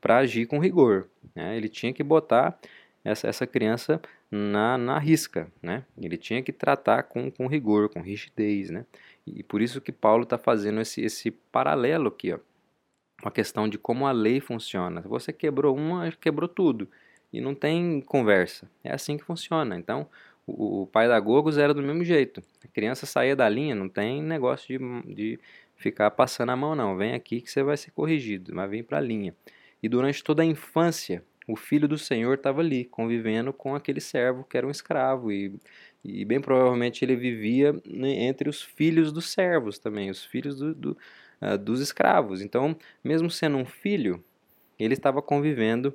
para agir com rigor. Né? Ele tinha que botar essa, essa criança na, na risca. Né? Ele tinha que tratar com, com rigor, com rigidez. Né? E por isso que Paulo está fazendo esse, esse paralelo aqui. Ó, a questão de como a lei funciona. Você quebrou uma, quebrou tudo. E não tem conversa. É assim que funciona. Então, o, pai da Gogos era do mesmo jeito. A criança saía da linha, não tem negócio de, de ficar passando a mão, não. Vem aqui que você vai ser corrigido, mas vem para a linha. E durante toda a infância, o filho do Senhor estava ali, convivendo com aquele servo que era um escravo. E, e bem provavelmente ele vivia entre os filhos dos servos também, os filhos do, do, uh, dos escravos. Então, mesmo sendo um filho, ele estava convivendo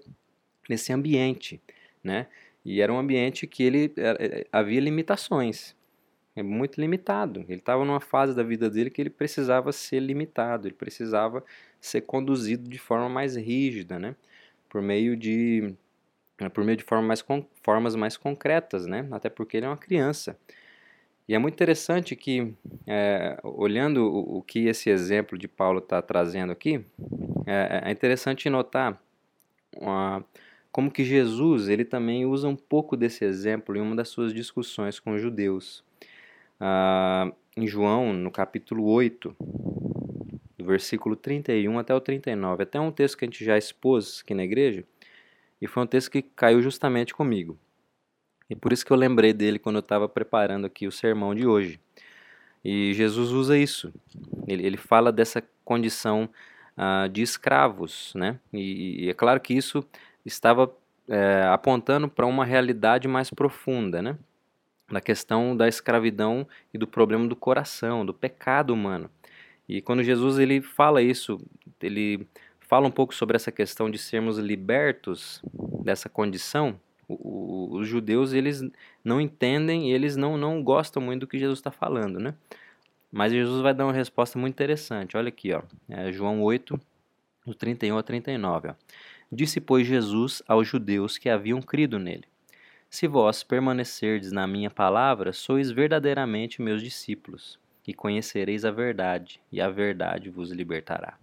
nesse ambiente, né? E era um ambiente que ele é, é, havia limitações. É muito limitado. Ele estava numa fase da vida dele que ele precisava ser limitado, ele precisava ser conduzido de forma mais rígida, né? Por meio de né, por meio de forma mais formas mais concretas, né? Até porque ele é uma criança. E é muito interessante que, é, olhando o, o, que esse exemplo de Paulo está trazendo aqui, é, é interessante notar uma, como que Jesus ele também usa um pouco desse exemplo em uma das suas discussões com os judeus. Ah, em João, no capítulo 8, do versículo 31 até o 39. Até um texto que a gente já expôs aqui na igreja, e foi um texto que caiu justamente comigo. E por isso que eu lembrei dele quando eu estava preparando aqui o sermão de hoje. E Jesus usa isso. Ele, ele fala dessa condição uh, de escravos, né? E, e, é claro que isso estava é, apontando para uma realidade mais profunda, né? Na questão da escravidão e do problema do coração, do pecado humano. E quando Jesus ele fala isso, ele fala um pouco sobre essa questão de sermos libertos dessa condição. O, o, os judeus eles não entendem, eles não, não gostam muito do que Jesus está falando, né? Mas Jesus vai dar uma resposta muito interessante. Olha aqui, ó, é João 8, do 31 a 39. Ó. Disse, pois, Jesus aos judeus que haviam crido nele: Se vós permanecerdes na minha palavra, sois verdadeiramente meus discípulos, e conhecereis a verdade, e a verdade vos libertará.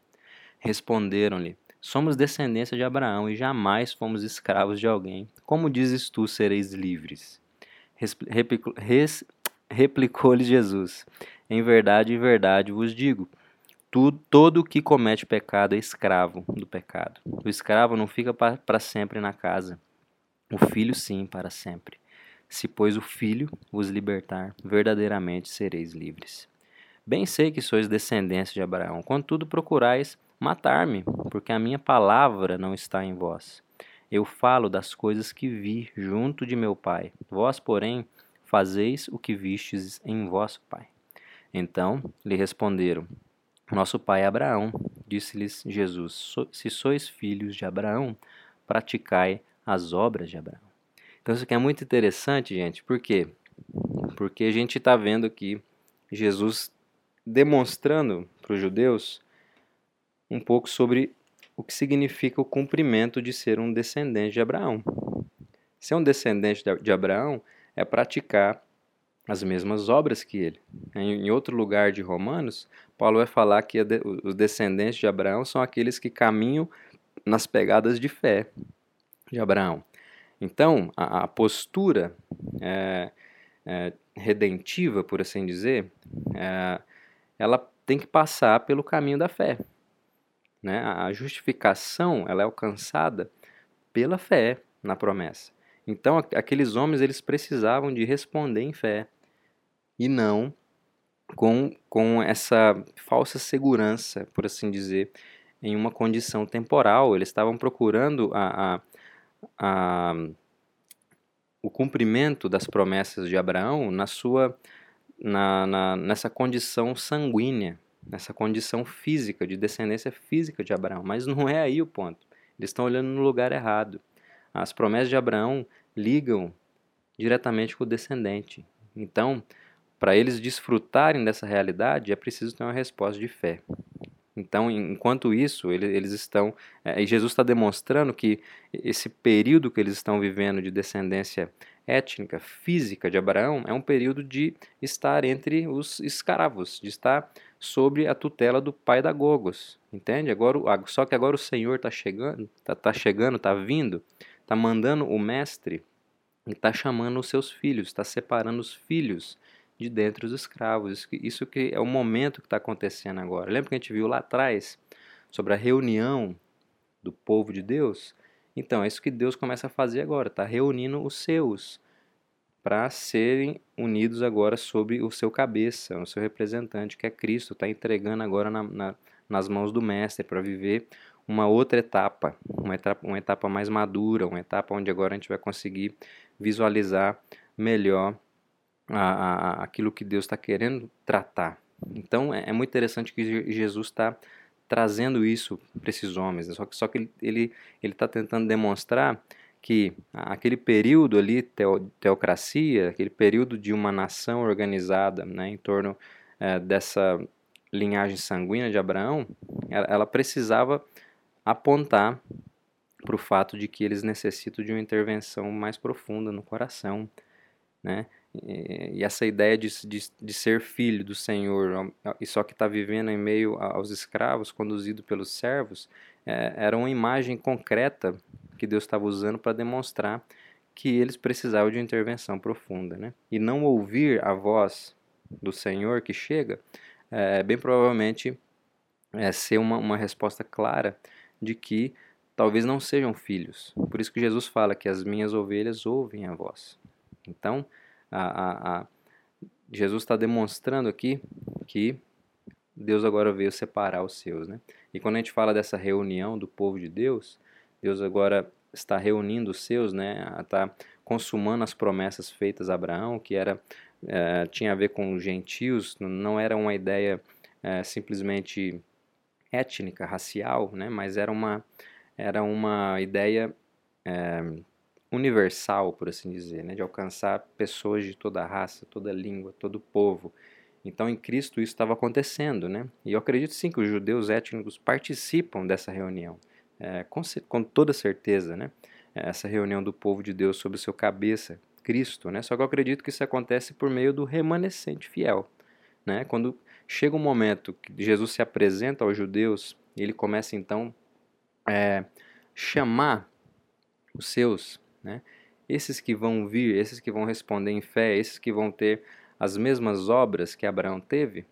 Responderam-lhe: Somos descendência de Abraão e jamais fomos escravos de alguém. Como dizes tu, sereis livres? Replicou-lhe Jesus: Em verdade, em verdade vos digo tudo, todo que comete pecado é escravo do pecado. O escravo não fica para sempre na casa. O filho, sim, para sempre. Se, pois, o filho vos libertar, verdadeiramente sereis livres. Bem sei que sois descendentes de Abraão, contudo procurais matar-me, porque a minha palavra não está em vós. Eu falo das coisas que vi junto de meu Pai. Vós, porém, fazeis o que vistes em vosso Pai. Então lhe responderam: Nosso pai Abraão. Disse-lhes Jesus: Se sois filhos de Abraão, praticai as obras de Abraão. Então isso aqui é muito interessante, gente. Por quê? Porque a gente está vendo aqui Jesus demonstrando para os judeus um pouco sobre o que significa o cumprimento de ser um descendente de Abraão. Ser um descendente de Abraão é praticar as mesmas obras que ele. Em outro lugar de Romanos, Paulo vai falar que os descendentes de Abraão são aqueles que caminham nas pegadas de fé de Abraão. Então, a, a postura é, é, redentiva, por assim dizer, é, ela tem que passar pelo caminho da fé. Né? A justificação ela é alcançada pela fé na promessa. Então, aqueles homens eles precisavam de responder em fé e não com, com essa falsa segurança, por assim dizer, em uma condição temporal. Eles estavam procurando a, a, a, o cumprimento das promessas de Abraão na sua, na, na, nessa condição sanguínea, nessa condição física, de descendência física de Abraão. Mas não é aí o ponto. Eles estão olhando no lugar errado. As promessas de Abraão ligam diretamente com o descendente. Então, para eles desfrutarem dessa realidade, é preciso ter uma resposta de fé. Então, enquanto isso, eles estão. É, e Jesus está demonstrando que esse período que eles estão vivendo de descendência étnica, física de Abraão, é um período de estar entre os escravos, de estar sob a tutela do pai da Gogos. Entende? Agora, só que agora o Senhor está chegando, está tá chegando, está vindo, está mandando o mestre e está chamando os seus filhos, está separando os filhos de dentro dos escravos. Isso que, é o momento que está acontecendo agora. Lembra que a gente viu lá atrás sobre a reunião do povo de Deus? Então, é isso que Deus começa a fazer agora, está reunindo os seus para serem unidos agora sob o seu cabeça, o seu representante, que é Cristo, está entregando agora na, na, nas mãos do Mestre para viver uma outra etapa, uma etapa, uma etapa mais madura, uma etapa onde agora a gente vai conseguir visualizar melhor a, a, aquilo que Deus está querendo tratar. Então é, é, muito interessante que Jesus está trazendo isso para esses homens. Né? Só que, só que ele está tentando demonstrar que aquele período ali, teo, teocracia, aquele período de uma nação organizada né, em torno é, dessa linhagem sanguínea de Abraão, ela, ela precisava apontar para o fato de que eles necessitam de uma intervenção mais profunda no coração, né? E essa ideia de, de, de ser filho do Senhor, e só que está vivendo em meio aos escravos, conduzido pelos servos, é, era uma imagem concreta que Deus estava usando para demonstrar que eles precisavam de intervenção profunda. Né? E não ouvir a voz do Senhor que chega, é, bem provavelmente é ser uma, uma resposta clara de que talvez não sejam filhos. Por isso que Jesus fala que as minhas ovelhas ouvem a voz. Então, a, a, a Jesus está demonstrando aqui que Deus agora veio separar os seus, né? E quando a gente fala dessa reunião do povo de Deus, Deus agora está reunindo os seus, né? Está consumando as promessas feitas a Abraão, que era é, tinha a ver com gentios, não era uma ideia é, simplesmente étnica, racial, né? Mas era uma era uma ideia é, universal, por assim dizer, né, de alcançar pessoas de toda raça, toda língua, todo povo. Então, em Cristo isso estava acontecendo, né? E eu acredito sim que os judeus étnicos participam dessa reunião, é, com, com, toda certeza, né? Essa reunião do povo de Deus sobre o seu cabeça, Cristo, né? Só que eu acredito que isso acontece por meio do remanescente fiel, né? Quando chega um momento que Jesus se apresenta aos judeus, ele começa então é, chamar os seus né? Esses que vão vir, esses que vão responder em fé, esses que vão ter as mesmas obras que Abraão teve,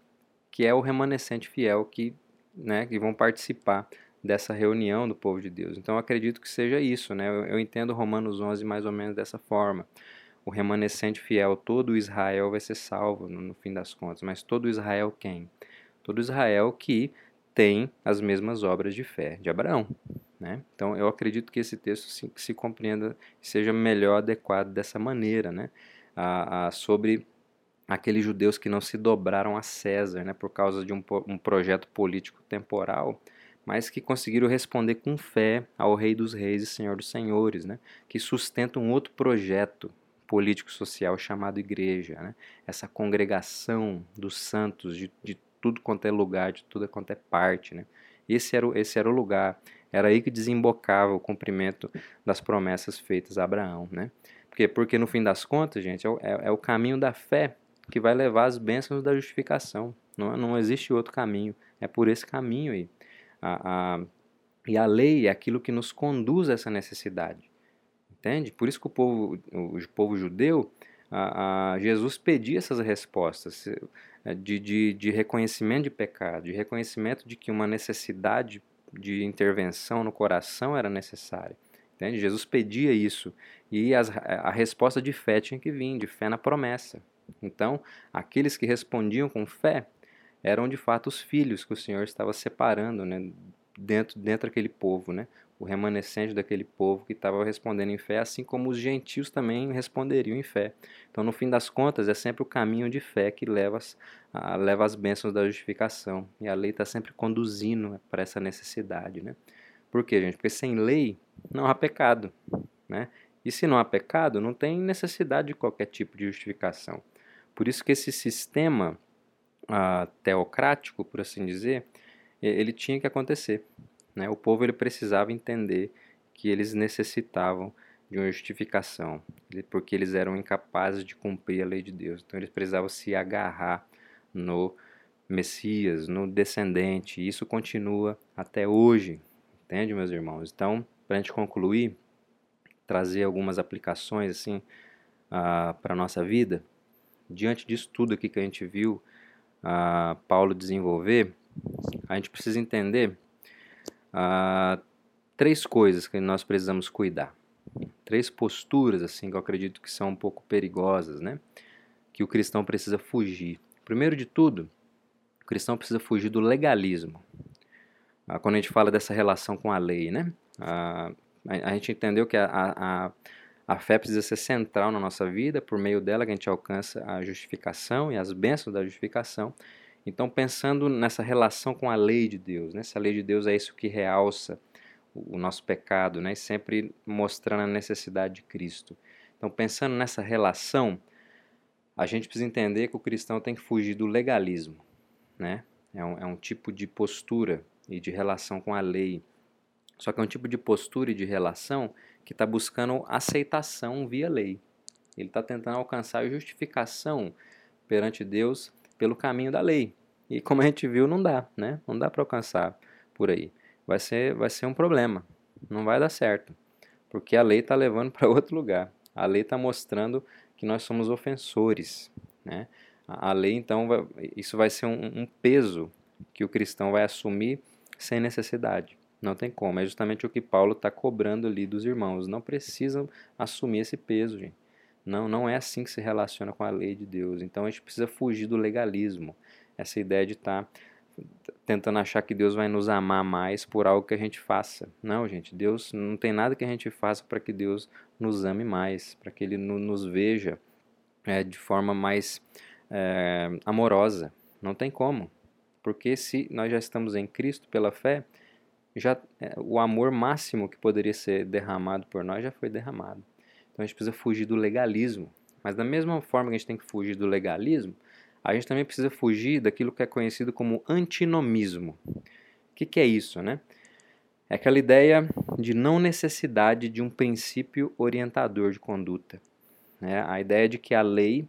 que é o remanescente fiel que, né, que vão participar dessa reunião do povo de Deus. Então acredito que seja isso, né? Eu, eu entendo Romanos 11 mais ou menos dessa forma. O remanescente fiel, todo Israel vai ser salvo no, no fim das contas, mas todo Israel quem? Todo Israel que tem as mesmas obras de fé de Abraão. Né? Então, eu acredito que esse texto se, se compreenda, seja melhor adequado dessa maneira, né? a, a, sobre aqueles judeus que não se dobraram a César né? por causa de um, um projeto político temporal, mas que conseguiram responder com fé ao Rei dos Reis e Senhor dos Senhores, né? que sustenta um outro projeto político-social chamado igreja, né? essa congregação dos santos de, de tudo quanto é lugar, de tudo quanto é parte. Né? Esse, era, o, esse era o lugar, era aí que desembocava o cumprimento das promessas feitas a Abraão. Né? Porque, porque no fim das contas, gente, é, é, é o caminho da fé que vai levar as bênçãos da justificação. Não, não existe outro caminho, é por esse caminho aí. A, a, e a lei é aquilo que nos conduz a essa necessidade. Entende? Por isso que o povo, o povo judeu, a, a Jesus pedia essas respostas é, de, de, de reconhecimento de pecado, de reconhecimento de que uma necessidade de intervenção no coração era necessária. Entende? Jesus pedia isso e as, a resposta de fé tinha que vir, de fé na promessa. Então, aqueles que respondiam com fé eram de fato os filhos que o Senhor estava separando né, dentro, dentro daquele povo. Né? O remanescente daquele povo que estava respondendo em fé, assim como os gentios também responderiam em fé. Então, no fim das contas, é sempre o caminho de fé que leva a, leva as bênçãos da justificação. E a lei está sempre conduzindo para essa necessidade. Né? Por quê, gente? Porque sem lei não há pecado. Né? E se não há pecado, não tem necessidade de qualquer tipo de justificação. Por isso que esse sistema ah, teocrático, por assim dizer, ele tinha que acontecer. Né? O povo ele precisava entender que eles necessitavam de uma justificação, porque eles eram incapazes de cumprir a lei de Deus. Então eles precisavam se agarrar no Messias, no descendente. E isso continua até hoje, entende, meus irmãos? Então, para a gente concluir, trazer algumas aplicações assim uh, para a nossa vida, diante disso tudo aqui que a gente viu uh, Paulo desenvolver, a gente precisa entender ah, três coisas que nós precisamos cuidar. Três posturas, assim, que eu acredito que são um pouco perigosas, né? Que o cristão precisa fugir. Primeiro de tudo, o cristão precisa fugir do legalismo. Ah, quando a gente fala dessa relação com a lei, né? Ah, a, a, gente entendeu que a, a, a fé precisa ser central na nossa vida, por meio dela que a gente alcança a justificação e as bênçãos da justificação. Então, pensando nessa relação com a lei de Deus, né? essa lei de Deus é isso que realça o nosso pecado, né? sempre mostrando a necessidade de Cristo. Então, pensando nessa relação, a gente precisa entender que o cristão tem que fugir do legalismo. Né? É, um, é um tipo de postura e de relação com a lei. Só que é um tipo de postura e de relação que está buscando aceitação via lei. Ele está tentando alcançar justificação perante Deus pelo caminho da lei. E como a gente viu, não dá, né? Não dá para alcançar por aí. Vai ser, vai ser um problema. Não vai dar certo. Porque a lei está levando para outro lugar. A lei está mostrando que nós somos ofensores, né? A lei, então, vai, isso vai ser um, um peso que o cristão vai assumir sem necessidade. Não tem como. É justamente o que Paulo está cobrando ali dos irmãos. Não precisam assumir esse peso, gente. Não, não é assim que se relaciona com a lei de Deus. Então a gente precisa fugir do legalismo. Essa ideia de estar tá tentando achar que Deus vai nos amar mais por algo que a gente faça. Não, gente, Deus não tem nada que a gente faça para que Deus nos ame mais, para que Ele nos veja é, de forma mais é, amorosa. Não tem como. Porque se nós já estamos em Cristo pela fé, já é, o amor máximo que poderia ser derramado por nós já foi derramado. Então a gente precisa fugir do legalismo. Mas da mesma forma que a gente tem que fugir do legalismo, a gente também precisa fugir daquilo que é conhecido como antinomismo. O que, que é isso, né? É aquela ideia de não necessidade de um princípio orientador de conduta. Né? A ideia de que a lei,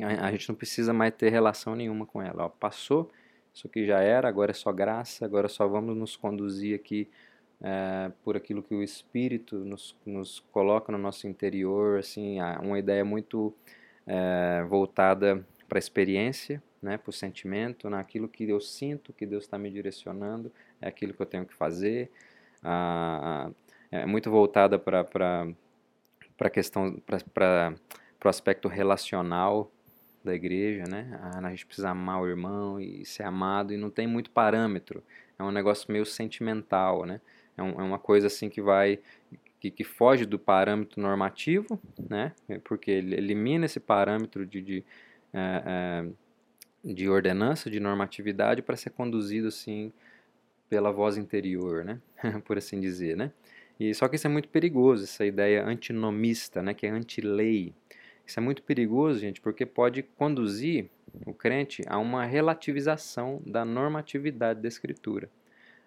a, gente não precisa mais ter relação nenhuma com ela. Ó, passou, isso aqui já era, agora é só graça, agora só vamos nos conduzir aqui é, por aquilo que o Espírito nos, nos coloca no nosso interior, assim, uma ideia muito é, voltada para a experiência, né, para o sentimento, naquilo que eu sinto que Deus está me direcionando, é aquilo que eu tenho que fazer, ah, é muito voltada para a questão, para o aspecto relacional da igreja, né? A gente precisa amar o irmão e ser amado, e não tem muito parâmetro, é um negócio meio sentimental, né? É, um, é uma coisa assim que vai que, que, foge do parâmetro normativo, né? Porque ele elimina esse parâmetro de, de, é, é, de ordenança, de normatividade para ser conduzido assim pela voz interior, né? Por assim dizer, né? E só que isso é muito perigoso, essa ideia antinomista, né? Que é anti-lei. Isso é muito perigoso, gente, porque pode conduzir o crente a uma relativização da normatividade da escritura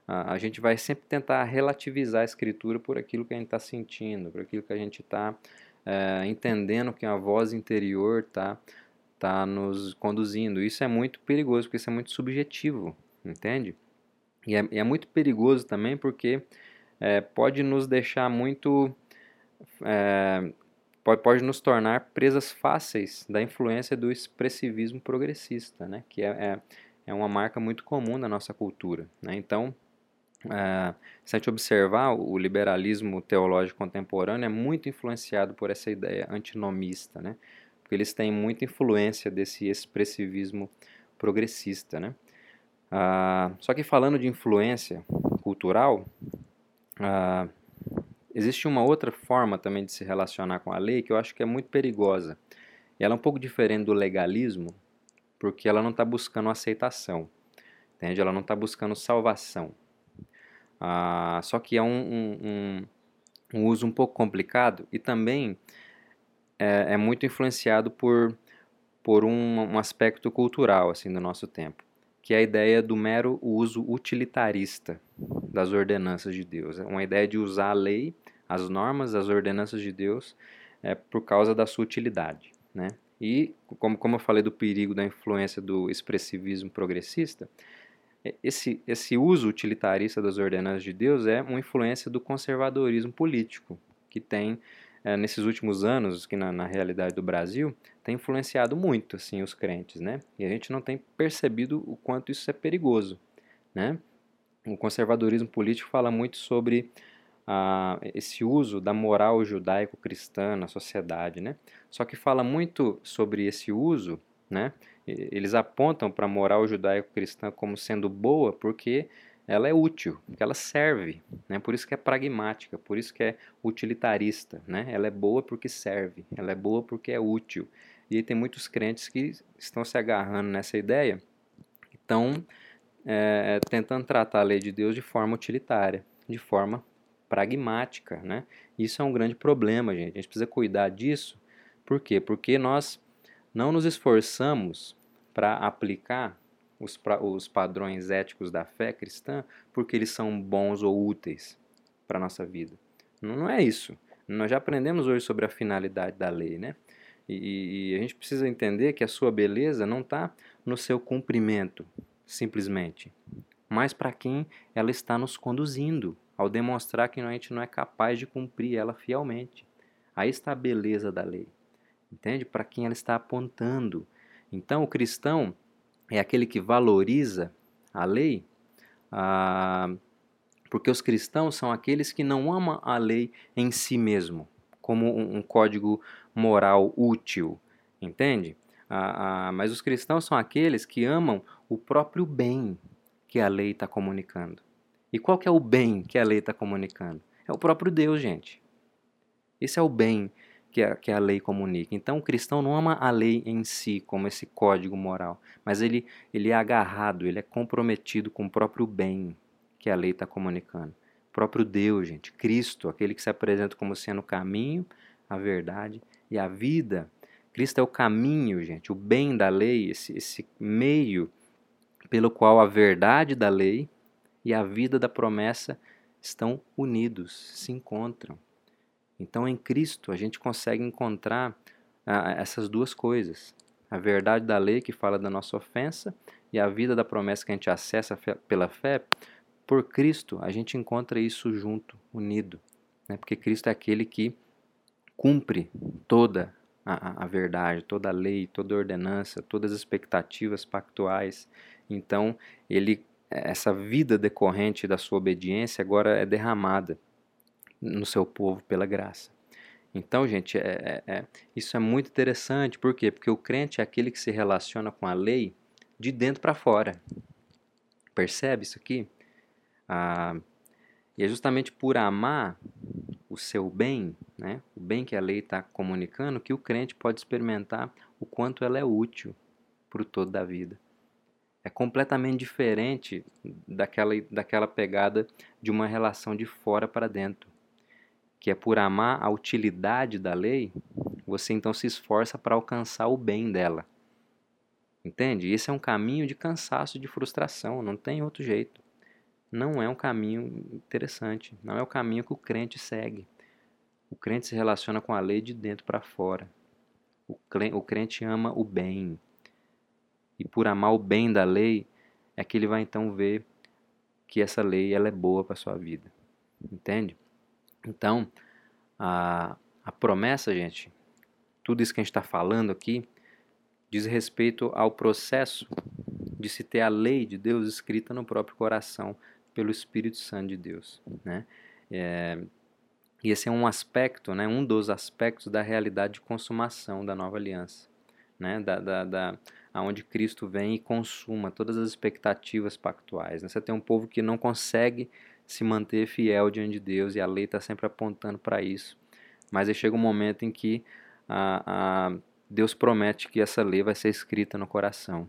a, gente vai sempre tentar relativizar a escritura por aquilo que a gente está sentindo, por aquilo que a gente está é, entendendo que a voz interior está tá nos conduzindo. Isso é muito perigoso, porque isso é muito subjetivo, entende? E é, é muito perigoso também porque é, pode nos deixar muito. É, pode, pode nos tornar presas fáceis da influência do expressivismo progressista, né? que é, é, é uma marca muito comum na nossa cultura. Né? Então, é, se a gente observar, o liberalismo teológico contemporâneo é muito influenciado por essa ideia antinomista, né? porque eles têm muita influência desse expressivismo progressista. Né? Ah, só que falando de influência cultural, ah, existe uma outra forma também de se relacionar com a lei que eu acho que é muito perigosa. E ela é um pouco diferente do legalismo, porque ela não está buscando aceitação, entende? Ela não está buscando salvação. Ah, só que é um, um, um, uso um pouco complicado e também é, é muito influenciado por, por um, aspecto cultural assim do nosso tempo, que é a ideia do mero uso utilitarista das ordenanças de Deus. É uma ideia de usar a lei, as normas, as ordenanças de Deus é, por causa da sua utilidade. Né? E, como, como eu falei do perigo da influência do expressivismo progressista, esse, esse uso utilitarista das ordenanças de Deus é uma influência do conservadorismo político, que tem, é, nesses últimos anos, que na, na, realidade do Brasil, tem influenciado muito assim, os crentes. Né? E a gente não tem percebido o quanto isso é perigoso. Né? O conservadorismo político fala muito sobre ah, esse uso da moral judaico-cristã na sociedade. Né? Só que fala muito sobre esse uso né? Eles apontam para a moral judaico-cristã como sendo boa porque ela é útil, porque ela serve, né? Por isso que é pragmática, por isso que é utilitarista, né? Ela é boa porque serve, ela é boa porque é útil. E tem muitos crentes que estão se agarrando nessa ideia, estão é, tentando tratar a lei de Deus de forma utilitária, de forma pragmática, né? Isso é um grande problema, gente. A gente precisa cuidar disso. Por quê? Porque nós não nos esforçamos para aplicar os, pra, os padrões éticos da fé cristã porque eles são bons ou úteis para a nossa vida. Não, não é isso. Nós já aprendemos hoje sobre a finalidade da lei, né? E, e a gente precisa entender que a sua beleza não está no seu cumprimento, simplesmente, mas para quem ela está nos conduzindo, ao demonstrar que a gente não é capaz de cumprir ela fielmente. Aí está a beleza da lei entende? Para quem ela está apontando. Então, o cristão é aquele que valoriza a lei, ah, porque os cristãos são aqueles que não amam a lei em si mesmo, como um, um código moral útil, entende? Ah, ah, mas os cristãos são aqueles que amam o próprio bem que a lei está comunicando. E qual que é o bem que a lei está comunicando? É o próprio Deus, gente. Esse é o bem que a, que a lei comunica. Então, o cristão não ama a lei em si, como esse código moral, mas ele, ele é agarrado, ele é comprometido com o próprio bem que a lei está comunicando. O próprio Deus, gente, Cristo, aquele que se apresenta como sendo o caminho, a verdade e a vida. Cristo é o caminho, gente, o bem da lei, esse, esse meio pelo qual a verdade da lei e a vida da promessa estão unidos, se encontram. Então, em Cristo, a gente consegue encontrar ah, essas duas coisas: a verdade da lei, que fala da nossa ofensa, e a vida da promessa que a gente acessa pela fé. Por Cristo, a gente encontra isso junto, unido. Né? Porque Cristo é aquele que cumpre toda a, a verdade, toda a lei, toda a ordenança, todas as expectativas pactuais. Então, ele essa vida decorrente da sua obediência agora é derramada no seu povo pela graça. Então, gente, é, é, é, isso é muito interessante. Por quê? Porque o crente é aquele que se relaciona com a lei de dentro para fora. Percebe isso aqui? Ah, E é justamente por amar o seu bem, né, o bem que a lei está comunicando, que o crente pode experimentar o quanto ela é útil para o todo da vida. É completamente diferente daquela, daquela pegada de uma relação de fora para dentro, que é por amar a utilidade da lei, você então se esforça para alcançar o bem dela. Entende? Esse é um caminho de cansaço, de frustração, não tem outro jeito não é um caminho interessante, não é o caminho que o crente segue. O crente se relaciona com a lei de dentro para fora. O crente ama o bem. E por amar o bem da lei, é que ele vai então ver que essa lei ela é boa para sua vida. Entende? Então, a, a promessa, gente, tudo isso que a gente está falando aqui, diz respeito ao processo de se ter a lei de Deus escrita no próprio coração pelo Espírito Santo de Deus, né? É, e esse é um aspecto, né, um dos aspectos da realidade de consumação da nova aliança, né, da, da, da aonde Cristo vem e consuma todas as expectativas pactuais. Né? Você tem um povo que não consegue se manter fiel diante de Deus e a lei está sempre apontando para isso. Mas aí chega um momento em que a, a, Deus promete que essa lei vai ser escrita no coração,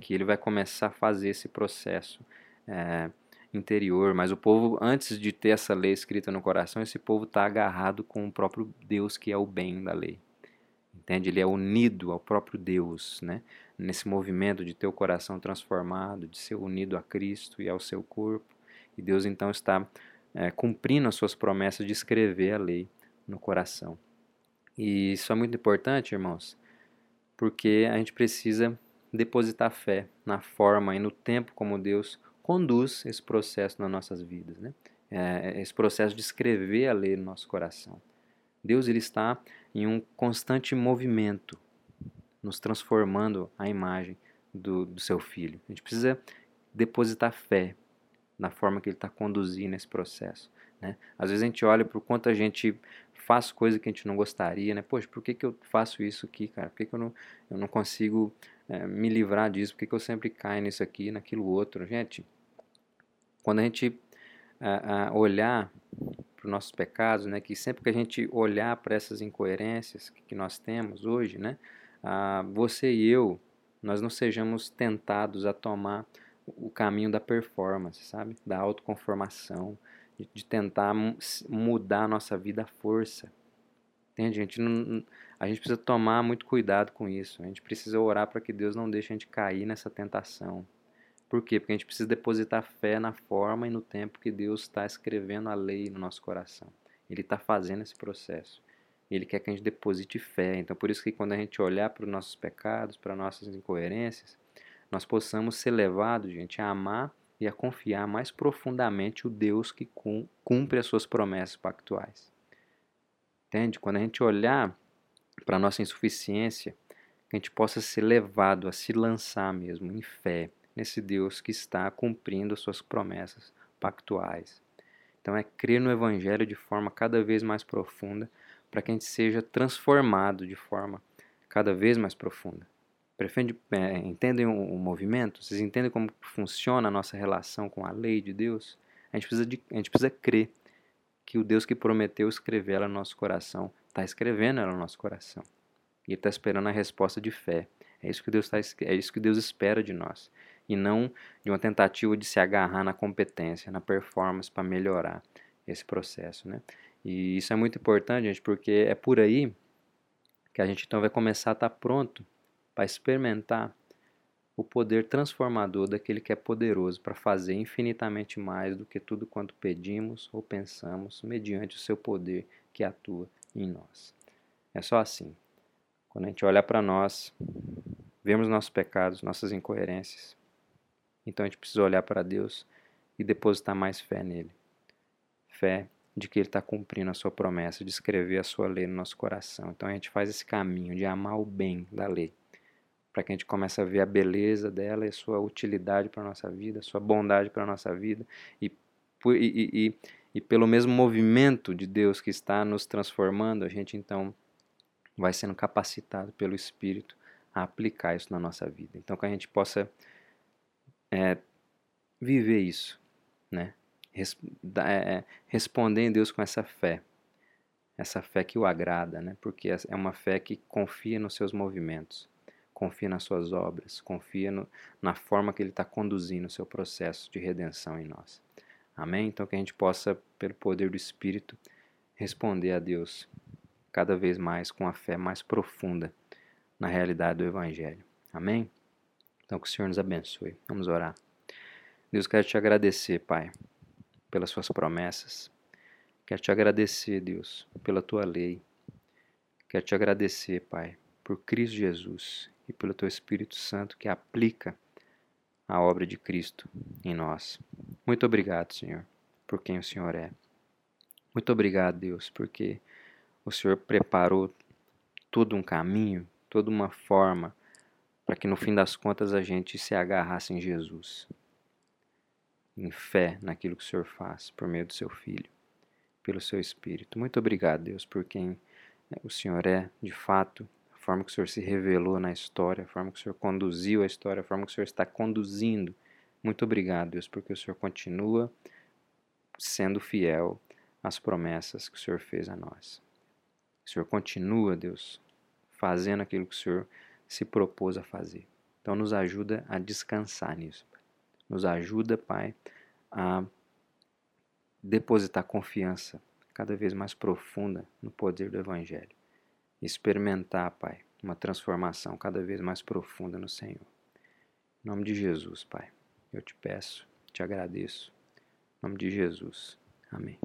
que Ele vai começar a fazer esse processo. É, interior, mas o povo, antes de ter essa lei escrita no coração, esse povo está agarrado com o próprio Deus que é o bem da lei. Entende? Ele é unido ao próprio Deus, né? Nesse movimento de ter o coração transformado, de ser unido a Cristo e ao seu corpo. E Deus então está é, cumprindo as suas promessas de escrever a lei no coração. E isso é muito importante, irmãos, porque a gente precisa depositar fé na forma e no tempo como Deus conduz esse processo nas nossas vidas, né? É, esse processo de escrever a lei no nosso coração. Deus ele está em um constante movimento, nos transformando a imagem do, do seu Filho. A gente precisa depositar fé na forma que ele está conduzindo esse processo. Né? Às vezes a gente olha para o quanto a gente faz coisa que a gente não gostaria, né? Poxa, por que, que eu faço isso aqui, cara? Por que, que eu, não, eu não consigo é, me livrar disso? Por que, que eu sempre caio nisso aqui, naquilo outro? Gente, quando a gente a, a olhar para os nossos pecados, né, que sempre que a gente olhar para essas incoerências que, que nós temos hoje, né, a, você e eu, nós não sejamos tentados a tomar o caminho da performance, sabe? Da autoconformação, de, de tentar mudar a nossa vida à força. Entende? A gente, não, a gente precisa tomar muito cuidado com isso. A gente precisa orar para que Deus não deixe a gente cair nessa tentação. Por quê? Porque a gente precisa depositar fé na forma e no tempo que Deus está escrevendo a lei no nosso coração. Ele está fazendo esse processo. Ele quer que a gente deposite fé. Então, por isso que quando a gente olhar para os nossos pecados, para nossas incoerências, nós possamos ser levados, gente, a amar e a confiar mais profundamente o Deus que cumpre as suas promessas pactuais. Entende? Quando a gente olhar para a nossa insuficiência, que a gente possa ser levado a se lançar mesmo em fé, nesse Deus que está cumprindo suas promessas pactuais. Então é crer no Evangelho de forma cada vez mais profunda, para que a gente seja transformado de forma cada vez mais profunda. Prefende, é, entendem o, o, movimento? Vocês entendem como funciona a nossa relação com a lei de Deus? A gente precisa, de, a gente precisa crer que o Deus que prometeu escrever ela no nosso coração está escrevendo ela no nosso coração. E está esperando a resposta de fé. É isso que Deus tá, é isso que Deus espera de nós e não de uma tentativa de se agarrar na competência, na performance para melhorar esse processo, né? E isso é muito importante, gente, porque é por aí que a gente então vai começar a estar tá pronto para experimentar o poder transformador daquele que é poderoso para fazer infinitamente mais do que tudo quanto pedimos ou pensamos, mediante o seu poder que atua em nós. É só assim. Quando a gente olha para nós, vemos nossos pecados, nossas incoerências, então a gente precisa olhar para Deus e depositar mais fé nele. Fé de que ele está cumprindo a sua promessa de escrever a sua lei no nosso coração. Então a gente faz esse caminho de amar o bem da lei, para que a gente comece a ver a beleza dela e a sua utilidade para a nossa vida, a sua bondade para a nossa vida e, e, e, e pelo mesmo movimento de Deus que está nos transformando, a gente então vai sendo capacitado pelo Espírito a aplicar isso na nossa vida. Então que a gente possa é, viver isso, né? res, é, responder em Deus com essa fé, essa fé que o agrada, né? porque é uma fé que confia nos seus movimentos, confia nas suas obras, confia no, na forma que Ele está conduzindo o seu processo de redenção em nós. Amém? Então que a gente possa, pelo poder do Espírito, responder a Deus cada vez mais com a fé mais profunda na realidade do Evangelho. Amém? Então que o Senhor nos abençoe. Vamos orar. Deus, quero te agradecer, Pai, pelas suas promessas. Quero te agradecer, Deus, pela tua lei. Quero te agradecer, Pai, por Cristo Jesus e pelo teu Espírito Santo que aplica a obra de Cristo em nós. Muito obrigado, Senhor, por quem o Senhor é. Muito obrigado, Deus, porque o Senhor preparou todo um caminho, toda uma forma para que no fim das contas a gente se agarrasse em Jesus, em fé naquilo que o Senhor faz por meio do seu Filho, pelo seu Espírito. Muito obrigado, Deus, por quem né, o Senhor é, de fato, a forma que o Senhor se revelou na história, a forma que o Senhor conduziu a história, a forma que o Senhor está conduzindo. Muito obrigado, Deus, porque o Senhor continua sendo fiel as promessas que o Senhor fez a nós. O Senhor continua, Deus, fazendo aquilo que o Senhor se propôs a fazer. Então, nos ajuda a descansar nisso. Nos ajuda, Pai, a depositar confiança cada vez mais profunda no poder do Evangelho. Experimentar, Pai, uma transformação cada vez mais profunda no Senhor. Em nome de Jesus, Pai, eu te peço, te agradeço. Em nome de Jesus. Amém.